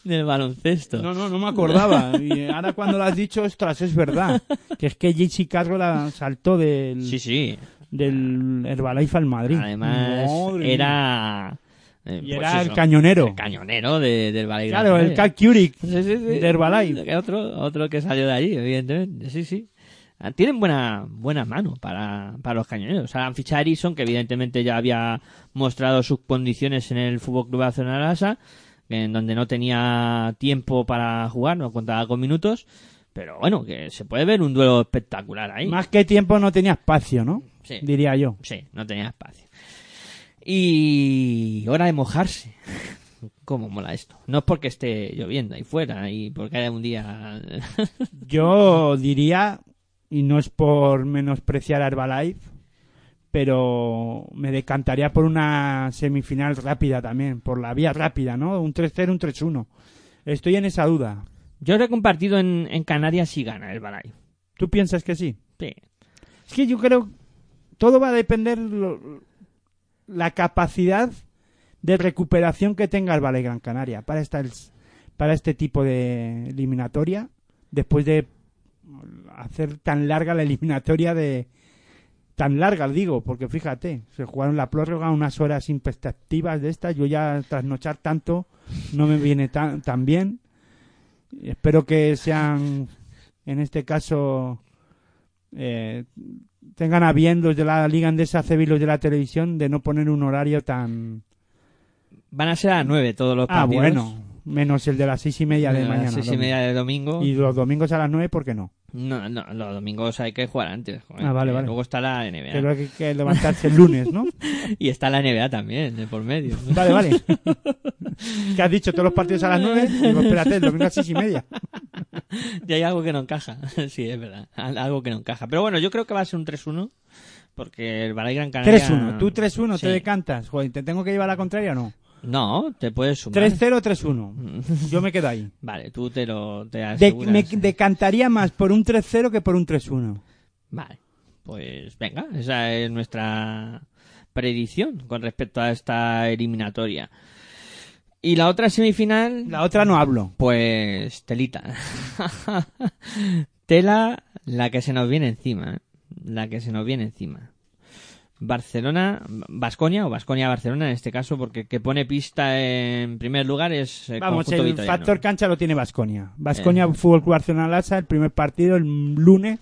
Del baloncesto. No, no, no me acordaba. Y ahora cuando lo has dicho, ostras, es verdad. Que es que JC Carroll saltó del, Sí, sí. Del Herbalife al Madrid. Además, Madre era... eh, Y pues era el cañonero. El cañonero de- del Balay Gran Claro, el. Cal Curic Sí, sí, sí. de Herbalife. Que Otro, otro que salió de allí, evidentemente. Sí, sí. Ah, Tienen buena, buena mano para, para los cañoneros. O sea, han fichado a Ericsson, que evidentemente ya había mostrado sus condiciones en el Fútbol Club Barcelona Lasa, en donde no tenía tiempo para jugar, no contaba con minutos. Pero bueno, que se puede ver un duelo espectacular ahí. Más que tiempo no tenía espacio, ¿no? Sí. Diría yo. Sí, no tenía espacio. Y hora de mojarse. ¿Cómo mola esto? No es porque esté lloviendo ahí fuera y porque haya un día... Yo diría, y no es por menospreciar a Herbalife, pero me decantaría por una semifinal rápida también, por la vía rápida, ¿no? Un 3-0, un 3-1. Estoy en esa duda. Yo creo que un partido en, en Canarias sí gana el Balay. ¿Tú piensas que sí? Sí. Es que yo creo todo va a depender lo- la capacidad de recuperación que tenga el Valle Gran Canaria para esta para este tipo de eliminatoria después de hacer tan larga la eliminatoria de tan larga digo porque fíjate se jugaron la prórroga unas horas imperspectivas de estas yo ya trasnochar tanto no me viene tan, tan bien. Espero que sean en este caso eh, tengan a bien los de la Liga Andesa CB y los de la televisión de no poner un horario tan... Van a ser a las 9 todos los Ah, partidos. bueno, menos el de las seis y media de las mañana. seis y media de domingo. Y los domingos a las nueve, ¿por qué no? No, no, los domingos hay que jugar antes. joder, Ah, vale, que vale. Luego está la NBA. Que hay que levantarse el lunes, ¿no? Y está la NBA también, de por medio. Vale, vale. ¿Qué has dicho? ¿Todos los partidos a las nueve? Digo, espérate, el domingo a seis y media. y hay algo que no encaja. sí, es verdad. Algo que no encaja. Pero bueno, yo creo que va a ser un 3-1. Porque el Balay Gran Canaria... 3-1. ¿Tú 3-1 Sí. te decantas? Joder, ¿te tengo que llevar a la contraria o no? No, te puedes sumar. 3-0 3-1. Yo me quedo ahí. Vale, tú te lo te De- aseguras. me decantaría más por un 3-0 que por un 3-1. Vale, pues venga, esa es nuestra predicción con respecto a esta eliminatoria. Y la otra semifinal, La otra no hablo. pues telita. Tela, la que se nos viene encima, ¿eh? la que se nos viene encima. Barcelona, Basconia o Basconia Barcelona en este caso, porque que pone pista en primer lugar es el Vamos, el factor cancha lo tiene Vasconia. Vasconia Eh. Fútbol Club Barcelona Lasa, el primer partido el lunes,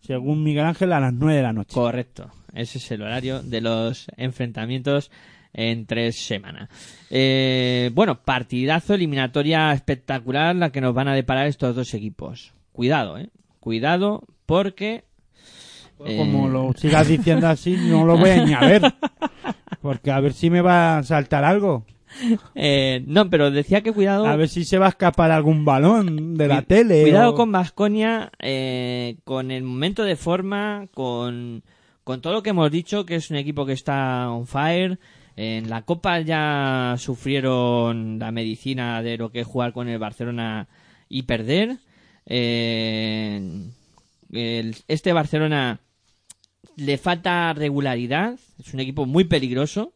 según Miguel Ángel, a las 9 de la noche. Correcto. Ese es el horario de los enfrentamientos en tres semanas. Eh, bueno, partidazo, eliminatoria espectacular la que nos van a deparar estos dos equipos. Cuidado, eh. Cuidado porque... eh, Como lo sigas diciendo así, no lo voy a ni a ver. Porque a ver si me va a saltar algo. eh, no, pero decía que cuidado... A ver si se va a escapar algún balón de la tele. Cuidado o- con Vasconia, con el momento de forma, con, con todo lo que hemos dicho, que es un equipo que está on fire. En la Copa ya sufrieron la medicina de lo que es jugar con el Barcelona y perder. Eh, el- este Barcelona le falta regularidad, es un equipo muy peligroso.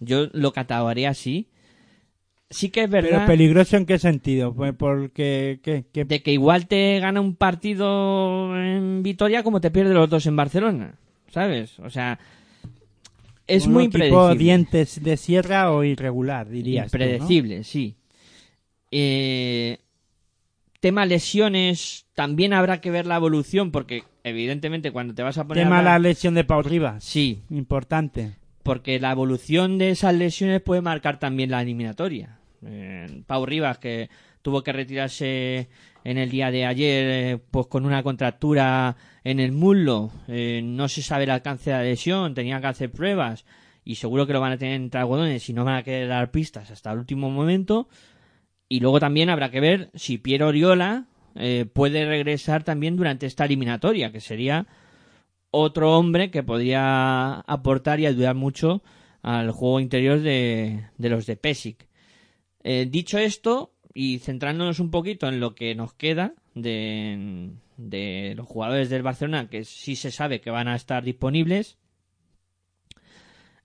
Yo lo catalogaría así. Sí que es verdad Pero peligroso en qué sentido? Pues porque... ¿qué, qué- de que igual te gana un partido en Vitoria como te pierde los dos en Barcelona, ¿sabes? O sea, es un muy impredecible. dientes de sierra o irregular, dirías tú, ¿no? Impredecible, sí. Eh, tema lesiones, también habrá que ver la evolución porque evidentemente cuando te vas a poner a Tema la hablar- lesión de Pau Rivas. Sí, Importante. porque la evolución de esas lesiones puede marcar también la eliminatoria. Eh, Pau Rivas, que tuvo que retirarse en el día de ayer eh, pues con una contractura en el muslo. Eh, no se sabe el alcance de la lesión, tenían que hacer pruebas y seguro que lo van a tener entre algodones y no van a querer dar pistas hasta el último momento. Y luego también habrá que ver si Piero Oriola eh, puede regresar también durante esta eliminatoria, que sería otro hombre que podría aportar y ayudar mucho al juego interior de, de los de Pesic. Eh, dicho esto, y centrándonos un poquito en lo que nos queda de, de los jugadores del Barcelona, que sí se sabe que van a estar disponibles,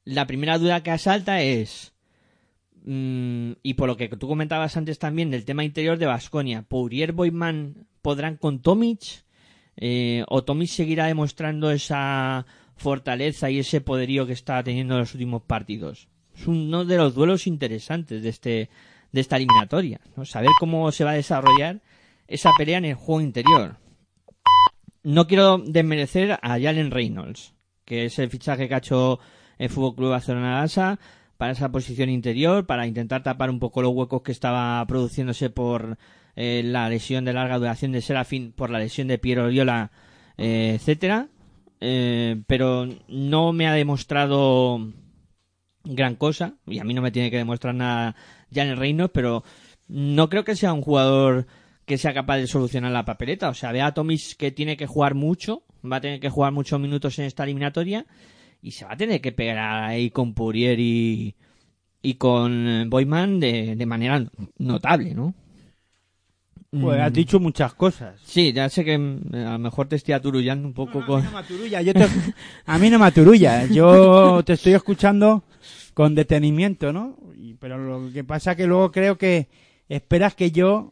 la primera duda que asalta es, y por lo que tú comentabas antes también del tema interior de Vasconia, ¿Pourier Boyman podrán con Tomic? Eh, ¿O Tomic seguirá demostrando esa fortaleza y ese poderío que está teniendo en los últimos partidos? Es uno de los duelos interesantes de este de esta eliminatoria, ¿no? saber cómo se va a desarrollar esa pelea en el juego interior. No quiero desmerecer a Jalen Reynolds, que es el fichaje que ha hecho el Fútbol Club Barcelona Lasa para esa posición interior, para intentar tapar un poco los huecos que estaba produciéndose por eh, la lesión de larga duración de Serafín, por la lesión de Piero Oriola, eh, etcétera. Eh, pero no me ha demostrado gran cosa, y a mí no me tiene que demostrar nada Jan Reynolds, pero no creo que sea un jugador que sea capaz de solucionar la papeleta. O sea, ve a Tomis que tiene que jugar mucho, va a tener que jugar muchos minutos en esta eliminatoria y se va a tener que pegar ahí con Purier y, y con eh, Boyman de, de manera notable, ¿no? Pues Mm. has dicho muchas cosas. Sí, ya sé que mm, a lo mejor te estoy aturullando un poco No, con... a, mí no me aturulla, yo te- a mí no me aturulla, yo te estoy escuchando con detenimiento, ¿no? Pero lo que pasa que luego creo que esperas que yo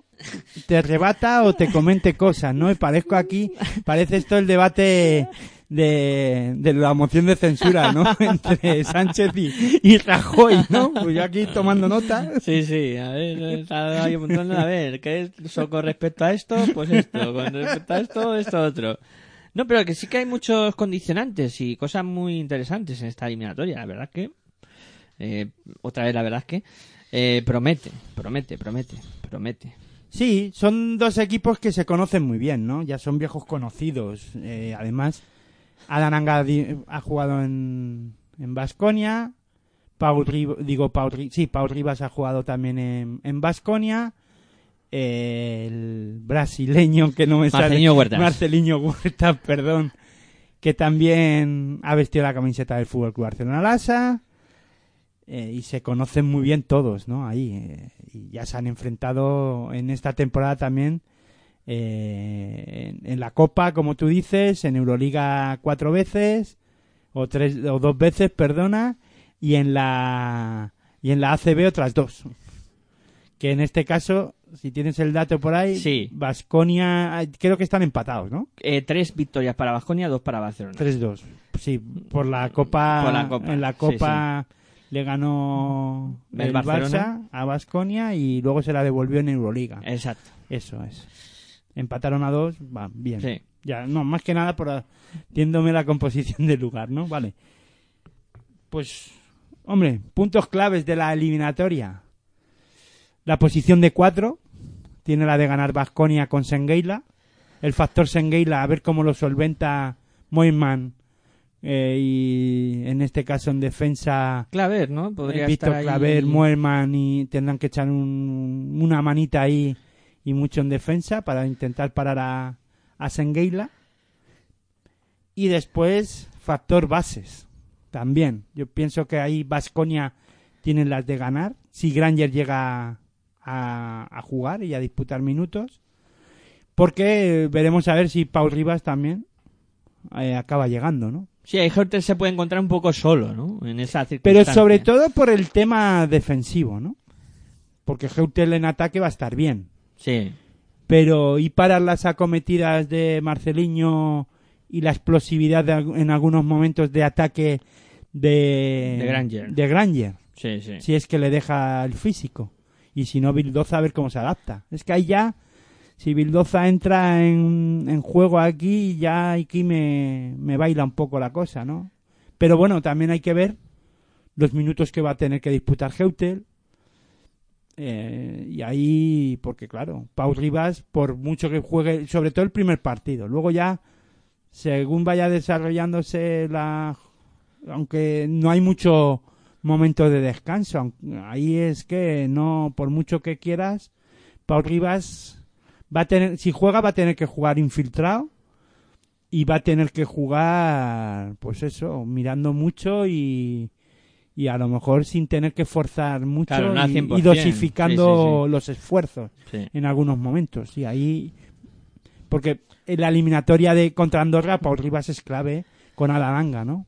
te rebata o te comente cosas, ¿no? Y parezco aquí, parece esto el debate de, de la moción de censura, ¿no? Entre Sánchez y, y Rajoy, ¿no? Pues yo aquí tomando nota. Sí, sí, a ver, a ver, ¿qué es con respecto a esto? Pues esto, con respecto a esto, esto otro. No, pero que sí que hay muchos condicionantes y cosas muy interesantes en esta eliminatoria, la verdad que, eh, otra vez la verdad es que, eh, promete, promete, promete, promete. Sí, son dos equipos que se conocen muy bien, ¿no? Ya son viejos conocidos. Eh, además, Adananga di- ha jugado en en Basconia. Pau Ri- digo Pau, Ri- sí, Pau Rivas ha jugado también en en Basconia. el brasileño que no me sale Marcelinho Huertas. Marcelinho Huertas, perdón, que también ha vestido la camiseta del Fútbol Club Barcelona Lasa. Eh, y se conocen muy bien todos, ¿no? Ahí. eh, y ya se han enfrentado en esta temporada también eh, en, en la Copa, como tú dices, en Euroliga cuatro veces, o tres, o dos veces, perdona, y en la, y en la ACB otras dos. Que en este caso, si tienes el dato por ahí, Sí. Basconia, creo que están empatados, ¿no? Eh, tres victorias para Vasconia, dos para Barcelona. 3-2. Sí, por la Copa. Por la Copa, En la sí, Copa le ganó El el. Barça a Basconia y luego se la devolvió en Euroliga. Exacto, Eso es. Empataron a dos, va, bien. sí. Ya, no, más que nada por tiéndome la composición del lugar, ¿no? Vale. Pues, hombre, puntos claves de la eliminatoria. La posición de cuatro tiene la de ganar Basconia con Sengueila. El factor Sengueila, a ver cómo lo solventa Moyman. eh, y en este caso en defensa Claver, ¿no? Podría Víctor estar ahí- Claver, Moerman y tendrán que echar un- una manita ahí y mucho en defensa para intentar parar a, a Sengueila. Y después, factor bases. También. Yo pienso que ahí Vasconia tiene las de ganar. Si Granger llega a, a jugar y a disputar minutos. Porque veremos a ver si Paul Rivas también eh, acaba llegando, ¿no? Sí, que se puede encontrar un poco solo, ¿no? En esa Pero circunstancia. sobre todo por el tema defensivo, ¿no? Porque Heutel en ataque va a estar bien. Sí, Pero y para las acometidas de Marceliño y la explosividad de en algunos momentos de ataque de, De Granger. de Granger, sí, sí. si es que le deja el físico. Y si no, Bildoza a ver cómo se adapta. Es que ahí ya, si Bildoza entra en, en juego aquí, ya aquí me, me baila un poco la cosa, ¿no? Pero bueno, también hay que ver los minutos que va a tener que disputar Heutel. Eh, y ahí, porque claro, Pau Rivas, por mucho que juegue, sobre todo el primer partido, luego ya, según vaya desarrollándose la. Aunque no hay mucho momento de descanso, ahí es que no, por mucho que quieras, Pau Rivas va a tener, si juega, va a tener que jugar infiltrado y va a tener que jugar, pues eso, mirando mucho y, y a lo mejor sin tener que forzar mucho Claro, no al y, 100%, y dosificando sí, sí, sí. los esfuerzos en algunos momentos. Y ahí, porque en la eliminatoria de contra Andorra, Paul Rivas es clave con Alalanga, ¿no?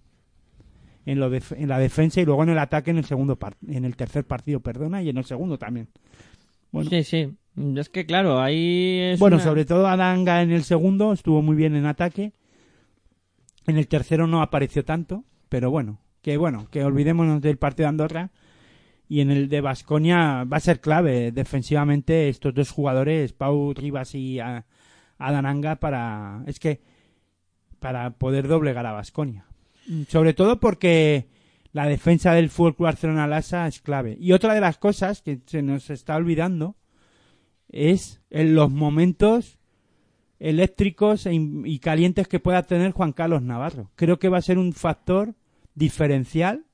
En, lo def- en la defensa y luego en el ataque en el segundo en el tercer partido, perdona, y en el segundo también. Bueno. Sí, sí. Es que claro, ahí es Bueno, una- sobre todo Adanga en el segundo estuvo muy bien en ataque. En el tercero no apareció tanto, pero bueno, que bueno, que olvidémonos del partido de Andorra. Y en el de Basconia va a ser clave defensivamente estos dos jugadores, Pau Rivas y Adananga, para es que para poder doblegar a Basconia. Sobre todo porque la defensa del Fútbol Barcelona Lassa es clave. Y otra de las cosas que se nos está olvidando es en los momentos eléctricos e y calientes que pueda tener Juan Carlos Navarro. Creo que va a ser un factor diferencial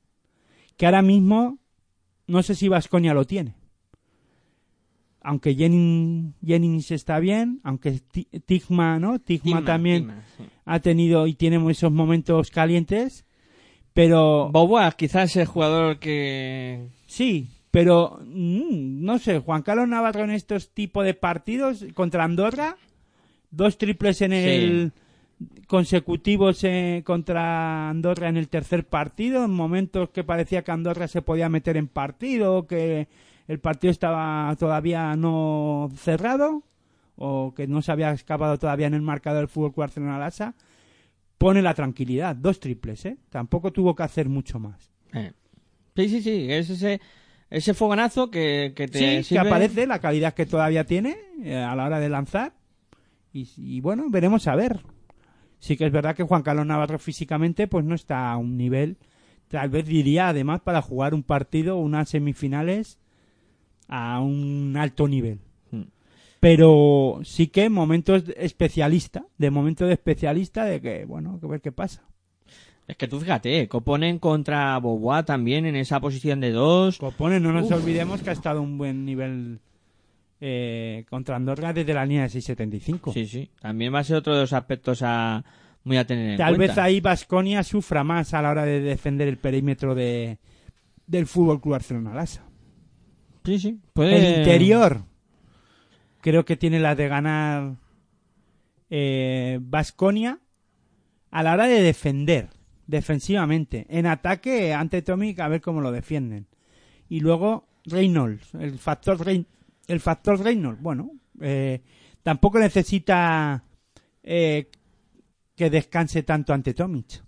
que ahora mismo no sé si Vasconia lo tiene. Aunque Jennings, Jennings está bien, aunque Ti- Tigma, ¿no? Tigma, también Tigma, sí. ha tenido y tiene esos momentos calientes, pero Boboa, quizás el jugador que... Sí, pero mm, no sé, Juan Carlos Navarro en estos tipos de partidos contra Andorra, dos triples en el consecutivos eh, contra Andorra en el tercer partido, en momentos que parecía que Andorra se podía meter en partido, que el partido estaba todavía no cerrado o que no se había escapado todavía en el marcador del Fútbol Barcelona Lassa, pone la tranquilidad, dos triples, ¿eh? Tampoco tuvo que hacer mucho más. Eh. Sí, sí, sí, es ese, ese fogonazo que, que te sí, que aparece la calidad que todavía tiene eh, a la hora de lanzar. Y, y bueno, veremos a ver. Sí que es verdad que Juan Carlos Navarro físicamente pues no está a un nivel, tal vez diría además para jugar un partido, unas semifinales a un alto nivel. Hmm. Pero sí que momentos especialista, de momento de especialista de que, bueno, que ver qué pasa. Es que tú fíjate, Coponen contra Boboa también en esa posición de dos. Copone, no nos Uf. olvidemos que ha estado un buen nivel eh, contra Andorra desde la línea de 6.75. Sí, sí. También va a ser otro de los aspectos a muy a tener en Tal cuenta. vez ahí Vasconia sufra más a la hora de defender el perímetro de, del Fútbol Club Barcelona Lassa. Sí, sí. Puede... El interior creo que tiene la de ganar Vasconia a la hora de defender defensivamente. En ataque ante Tomic a ver cómo lo defienden. Y luego Reynolds, el factor Reyn- el factor Reynolds, bueno, eh, tampoco necesita eh, que descanse tanto ante Tomic.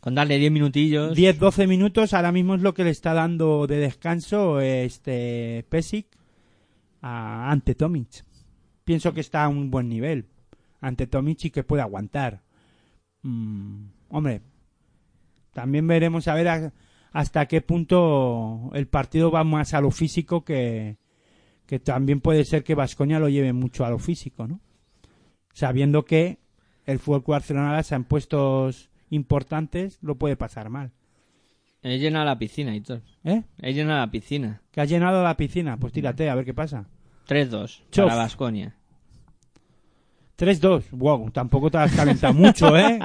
Con darle 10 minutillos. 10-12 minutos ahora mismo es lo que le está dando de descanso este Pesic a, ante Tomic. Pienso que está a un buen nivel ante Tomic y que puede aguantar. Mm, hombre, también veremos a ver a- hasta qué punto el partido va más a lo físico que, que también puede ser que Vasconia lo lleve mucho a lo físico, ¿no? Sabiendo que el Fútbol Barcelona en puestos importantes lo puede pasar mal. He llenado la piscina y todo. ¿Eh? He llenado la piscina. Que has llenado la piscina, pues tírate a ver qué pasa. 3-2 Chof. para Vasconia. 3-2. Wow, tampoco te has calentado mucho, ¿eh?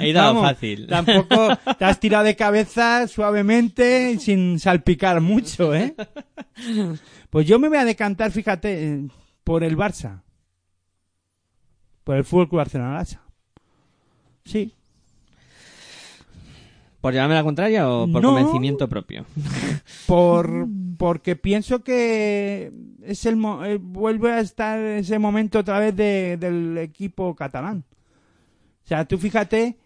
He dado Vamos, fácil. Tampoco te has tirado de cabeza suavemente sin salpicar mucho, ¿eh? Pues yo me voy a decantar, fíjate, por el Barça. Por el Fútbol Club Barcelona. Sí. ¿Por llevarme la contraria o por No. convencimiento propio? por porque pienso que es el eh, vuelve a estar ese momento otra vez de- del equipo catalán o sea tú fíjate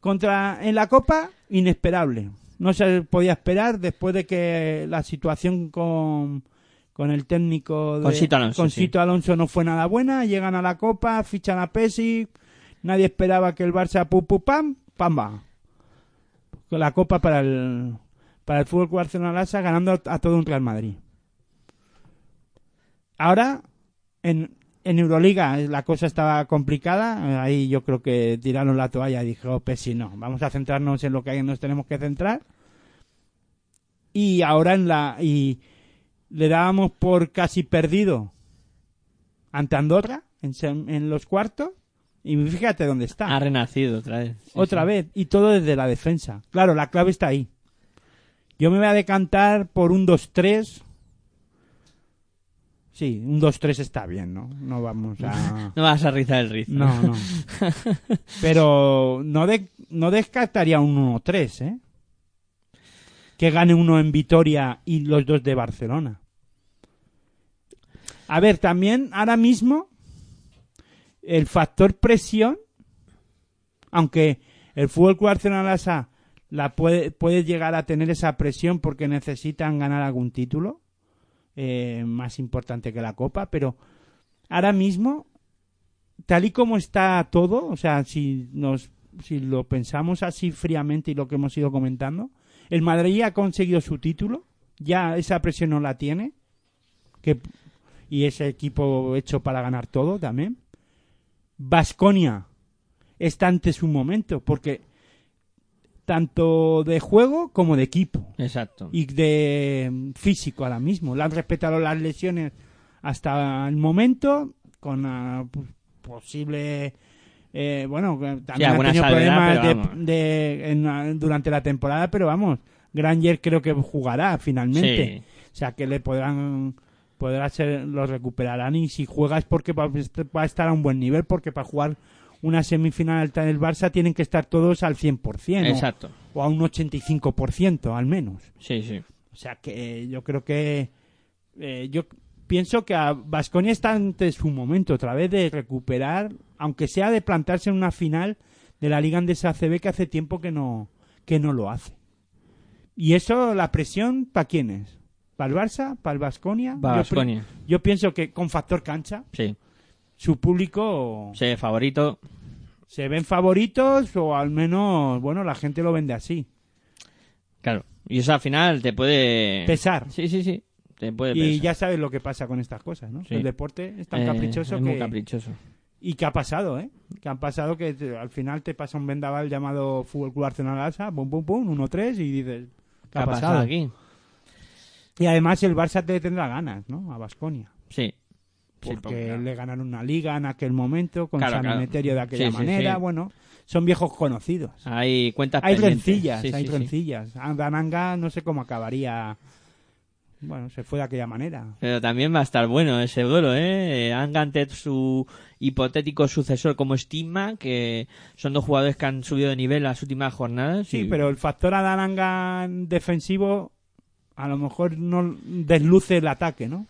contra en la copa inesperable no se podía esperar después de que la situación con con el técnico de, Con Sito Alonso, con sí. Alonso no fue nada buena llegan a la copa fichan a Pesi nadie esperaba que el Barça pu, pu, pam pam va la copa para el para el Fútbol ganando a todo un Real Madrid. Ahora, en, en Euroliga la cosa estaba complicada. Ahí yo creo que tiraron la toalla y dijo, pues sí, no, vamos a centrarnos en lo que nos tenemos que centrar. Y ahora en la. Y le dábamos por casi perdido ante Andorra en, en los cuartos. Y fíjate dónde está. Ha renacido otra vez. Sí, Otra sí. vez. Y todo desde la defensa. Claro, la clave está ahí. Yo me voy a decantar por un 2-3. Sí, un 2-3 está bien, ¿no? No vamos a... No vas a rizar el rizo. No, no. Pero no, de- no descartaría un 1-3, ¿eh? Que gane uno en Vitoria y los dos de Barcelona. A ver, también ahora mismo el factor presión, aunque el Fútbol Club Barcelona Lassa la puede, puede llegar a tener esa presión porque necesitan ganar algún título eh, más importante que la Copa, pero ahora mismo tal y como está todo, o sea, si nos si lo pensamos así fríamente y lo que hemos ido comentando, el Madrid ya ha conseguido su título, ya esa presión no la tiene, que y ese equipo hecho para ganar todo también. Vasconia está ante su momento, porque tanto de juego como de equipo Exacto. y de mm, físico ahora mismo. Le han respetado las lesiones hasta el momento con ah, pues, posible eh, bueno también ha alguna tenido problemas de, de- en, durante la temporada pero vamos Granger creo que jugará finalmente Sí. o sea que le podrán podrá ser lo recuperarán y si juega es porque va, a estar a un buen nivel porque para jugar una semifinal alta del Barça tienen que estar todos al 100% o- Exacto. o a un 85% al menos. Sí, sí. O sea que eh, yo creo que eh, yo pienso que a Vasconia está ante su momento otra vez de recuperar, aunque sea de plantarse en una final de la Liga Andesa ACB que hace tiempo que no que no lo hace. Y eso la presión para quién es? ¿Para el Barça? ¿Para el Vasconia? Va Baskonia. Yo, pienso que con factor cancha Sí. su público Sí, favorito. se ven favoritos o al menos bueno la gente lo vende así. Claro. Y eso al final te puede... Pesar. Sí, sí, sí. Te puede Y pesar. ya sabes lo que pasa con estas cosas, ¿no? Sí. El deporte es tan Eh, caprichoso es que... muy caprichoso. Y que ha pasado, ¿eh? Que han pasado que te- al final te pasa un vendaval llamado Fútbol Club Arsenal Lassa, pum, pum, pum, 1-3 y dices... ¿Qué ha pasado? aquí? Y además el Barça te tendrá ganas, ¿no? A Basconia. Sí. Sí, Porque le ganaron una liga en aquel momento con Claro, San claro. De aquella Sí, manera. sí. Bueno, son viejos conocidos. Hay cuentas Hay pendientes. rencillas, hay rencillas. Dananga no sé cómo acabaría... Bueno, se fue de aquella manera. Pero también va a estar bueno ese duelo, ¿eh? Anga ante su hipotético sucesor como Stigma, que son dos jugadores que han subido de nivel las últimas jornadas. Sí, y- pero el factor Adananga defensivo a lo mejor no desluce el ataque, ¿no?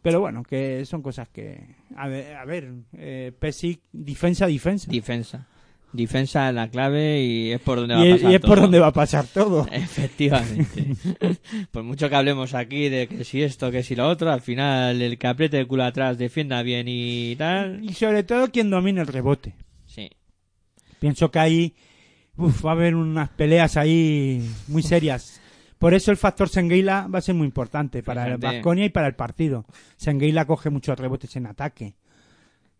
Pero bueno, que son cosas que... A ver, a ver eh, Pesic, defensa, defensa. Defensa. Defensa es la clave y es por donde va a pasar y es por todo. donde va a pasar todo. Efectivamente. por mucho que hablemos aquí de que si esto, que si lo otro, al final el que apriete el culo atrás defienda bien y tal. Y sobre todo quien domine el rebote. Sí. Pienso que ahí uf, va a haber unas peleas ahí muy serias. Por eso el factor Sengueila va a ser muy importante para el. Vasconia y para el partido. Sengueila coge muchos rebotes en ataque.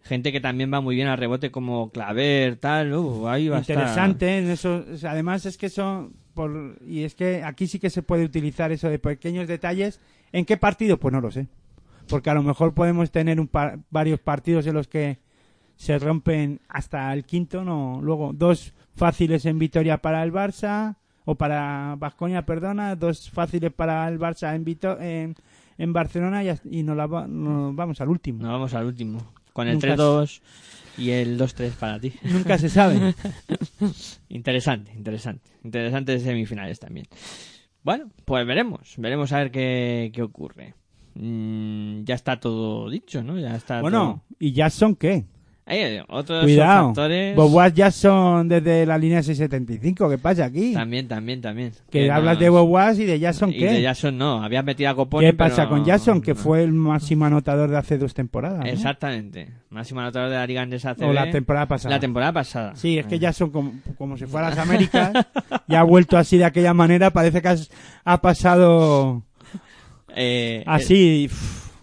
Gente que también va muy bien al rebote como Claver, tal. Uh, ahí va a estar. interesante en eso además es que son por y es que aquí sí que se puede utilizar eso de pequeños detalles en qué partido pues no lo sé porque a lo mejor podemos tener un par- varios partidos en los que se rompen hasta el quinto no luego dos fáciles en victoria para el Barça o para Vasconia perdona dos fáciles para el Barça en Vito- en, en Barcelona y, nos, la nos vamos al último Nos vamos al último. Con el Nunca 3-2 y el 2-3 para ti. nunca se sabe Interesante, interesante. Interesantes semifinales también. Bueno, pues veremos. Veremos a ver qué, qué ocurre. Mm, ya está todo dicho, ¿no? Ya está bueno y Jackson qué todo- Eh, otros Cuidado. factores... Bob Jackson desde la línea 675. ¿Qué pasa aquí? También, también, también. Que hablas de Bob y de Jackson, Y ¿qué? de Jackson no, había metido a Coponi, ¿Qué pasa pero- con Jackson? Que fue el máximo anotador de hace dos temporadas. ¿no? Exactamente. Máximo anotador de la Liga Andesa ACB. O la temporada pasada. La temporada pasada. Sí, es que Jackson, como, como se fue a las Américas, ya ha vuelto así de aquella manera. Parece que has- ha pasado Eh, así. eh,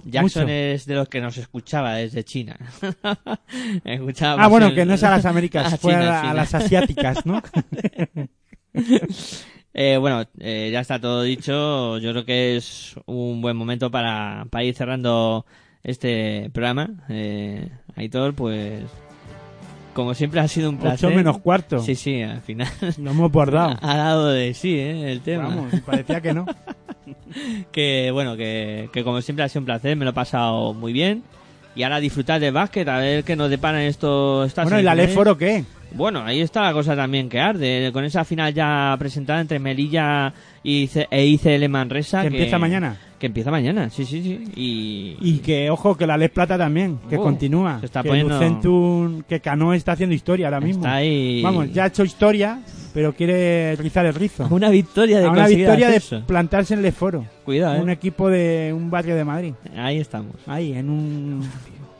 Jackson mucho. es de los que nos escuchaba desde China. Escuchaba Ah, bueno, el- que no es a las Américas, a fue a, China, las asiáticas, ¿no? Eh, bueno, eh, ya está todo dicho. Yo creo que es un buen momento para, para ir cerrando este programa. Eh, Aitor, pues, como siempre ha sido un placer. Ocho menos cuarto. Sí, sí, al final Lo hemos bordado. ha dado de sí, ¿eh? El tema. Vamos, parecía que no. que bueno, que, que como siempre ha sido un placer, me lo he pasado muy bien. Y ahora disfrutar del básquet, a ver qué nos deparan estos estas Bueno, ¿y la. Leforo qué? Bueno, ahí está la cosa también que arde. Con esa final ya presentada entre Melilla y e ICL Manresa. Que empieza mañana. Que empieza mañana, sí, sí, sí. Y, Y que, ojo, que la Les Plata también, que Oh, continúa. se está que poniendo- Lucentum, que Cano está haciendo historia ahora mismo. está ahí. Vamos, ya ha hecho historia, pero quiere rizar el rizo. Una victoria de A una conseguir victoria de plantarse en Leforo. Cuidado, Un eh. equipo de un barrio de Madrid. Ahí estamos. Ahí, en un...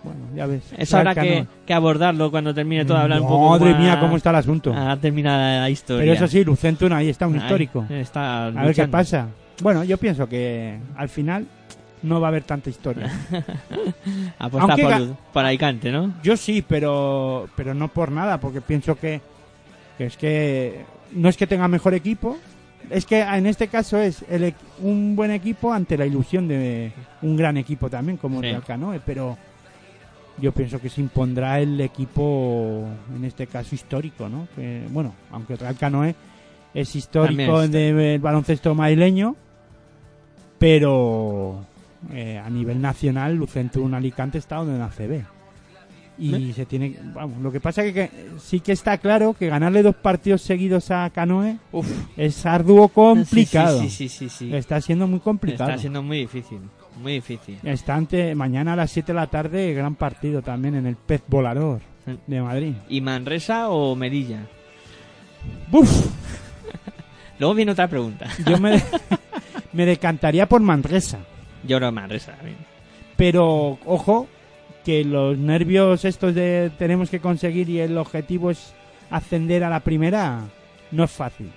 Bueno, ya ves. Eso habrá que, que abordarlo cuando termine todo, hablar un poco Madre más- mía, cómo está el asunto. Ah, termina la historia. Pero eso sí, Lucentum ahí está un Ahí, histórico. Está A ver qué pasa. Bueno, yo pienso que al final no va a haber tanta historia. Apuesta por, por Alicante, ¿no? Yo sí, pero pero no por nada, porque pienso que, que es que no es que tenga mejor equipo, es que en este caso es el un buen equipo ante la ilusión de un gran equipo también como Sí. el Real Canoe, pero yo pienso que se impondrá el equipo en este caso histórico, ¿no? Que, bueno, aunque el Real Canoe es histórico del baloncesto madrileño, pero eh, a nivel nacional Lucentum Alicante está donde en la Y se tiene, vamos, lo que pasa es que, que sí que está claro que ganarle dos partidos seguidos a Canoe Uf. es arduo complicado. Sí, sí, sí, sí, sí. Está siendo muy complicado. Está siendo muy difícil. Muy difícil. Está ante, mañana a las 7 de la tarde, gran partido también en el Pez Volador de Madrid. ¿Y Manresa o Melilla? ¡Buf! Luego viene otra pregunta. Yo me, me decantaría por Manresa. Yo que Manresa también. Pero, ojo, que los nervios estos de tenemos que conseguir y el objetivo es ascender a la primera, no es fácil.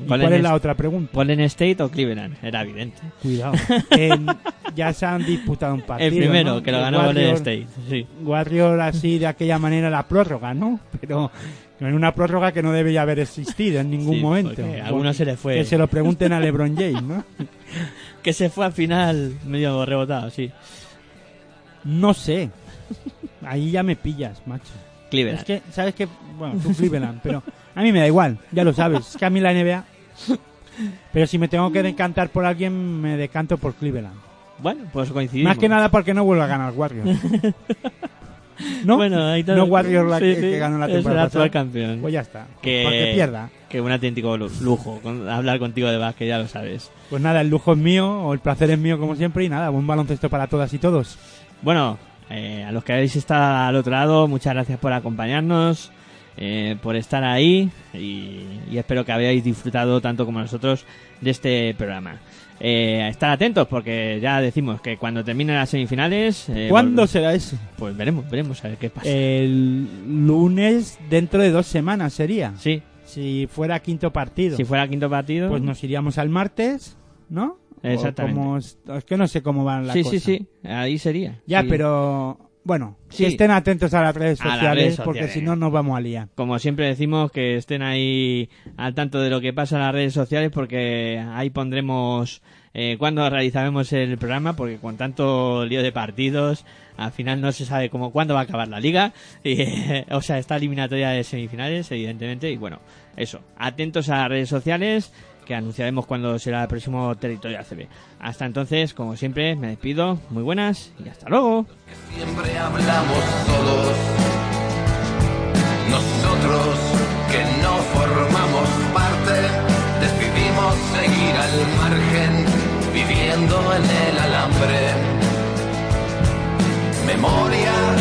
¿Y Golden cuál es la otra pregunta? Golden State o Cleveland, era evidente. Cuidado. En- ya se han disputado un partido. El primero, ¿no? que lo ganó Golden State, sí. Warrior así de aquella manera la prórroga, ¿no? Pero en una prórroga que no debería haber existido en ningún Sí, momento. a alguno se le fue. Que se lo pregunten a LeBron James, ¿no? Que se fue al final medio rebotado, sí. No sé. Ahí ya me pillas, macho. Cleveland. Es que, ¿sabes qué? Bueno, tú Cleveland, pero a mí me da igual, ya lo sabes. Es que a mí la NBA... Pero si me tengo que decantar por alguien, me decanto por Cleveland. Bueno, pues coincidimos. Más que nada porque no vuelve a ganar Warriors. ¿No? Bueno, ahí no Warriors la sí, que, sí, que ganó la temporada actual campeón. Pues ya está. Que- Porque pierda. Que un auténtico lu- lujo con- hablar contigo de básquet, ya lo sabes. Pues nada, el lujo es mío, o el placer es mío como siempre, y nada, buen baloncesto para todas y todos. Bueno, eh, a los que habéis estado al otro lado, muchas gracias por acompañarnos, eh, por estar ahí y, y espero que hayáis disfrutado tanto como nosotros de este programa. Eh, estar atentos porque ya decimos que cuando terminen las semifinales... eh, ¿Cuándo será eso? Pues veremos, veremos a ver qué pasa. El lunes dentro de dos semanas sería. sí, Si fuera quinto partido, si fuera quinto partido... pues nos iríamos al martes, ¿no? Exactamente. como es que no sé cómo van las sí, cosas. sí, sí, ahí sería. Ya, Sí. pero bueno, Sí. que estén atentos a las redes A las sociales, redes porque sociales. si no nos vamos a liar. Como siempre decimos, que estén ahí al tanto de lo que pasa en las redes sociales porque ahí pondremos eh, cuando realizaremos el programa porque con tanto lío de partidos al final no se sabe cómo cuándo va a acabar la liga y, eh, o sea esta eliminatoria de semifinales evidentemente y bueno eso atentos a las redes sociales que anunciaremos cuando será el próximo territorio ACB. Hasta entonces, como siempre, me despido, muy buenas y hasta luego. Siempre hablamos todos, nosotros que no formamos parte, decidimos seguir al margen, viviendo en el alambre. Memoria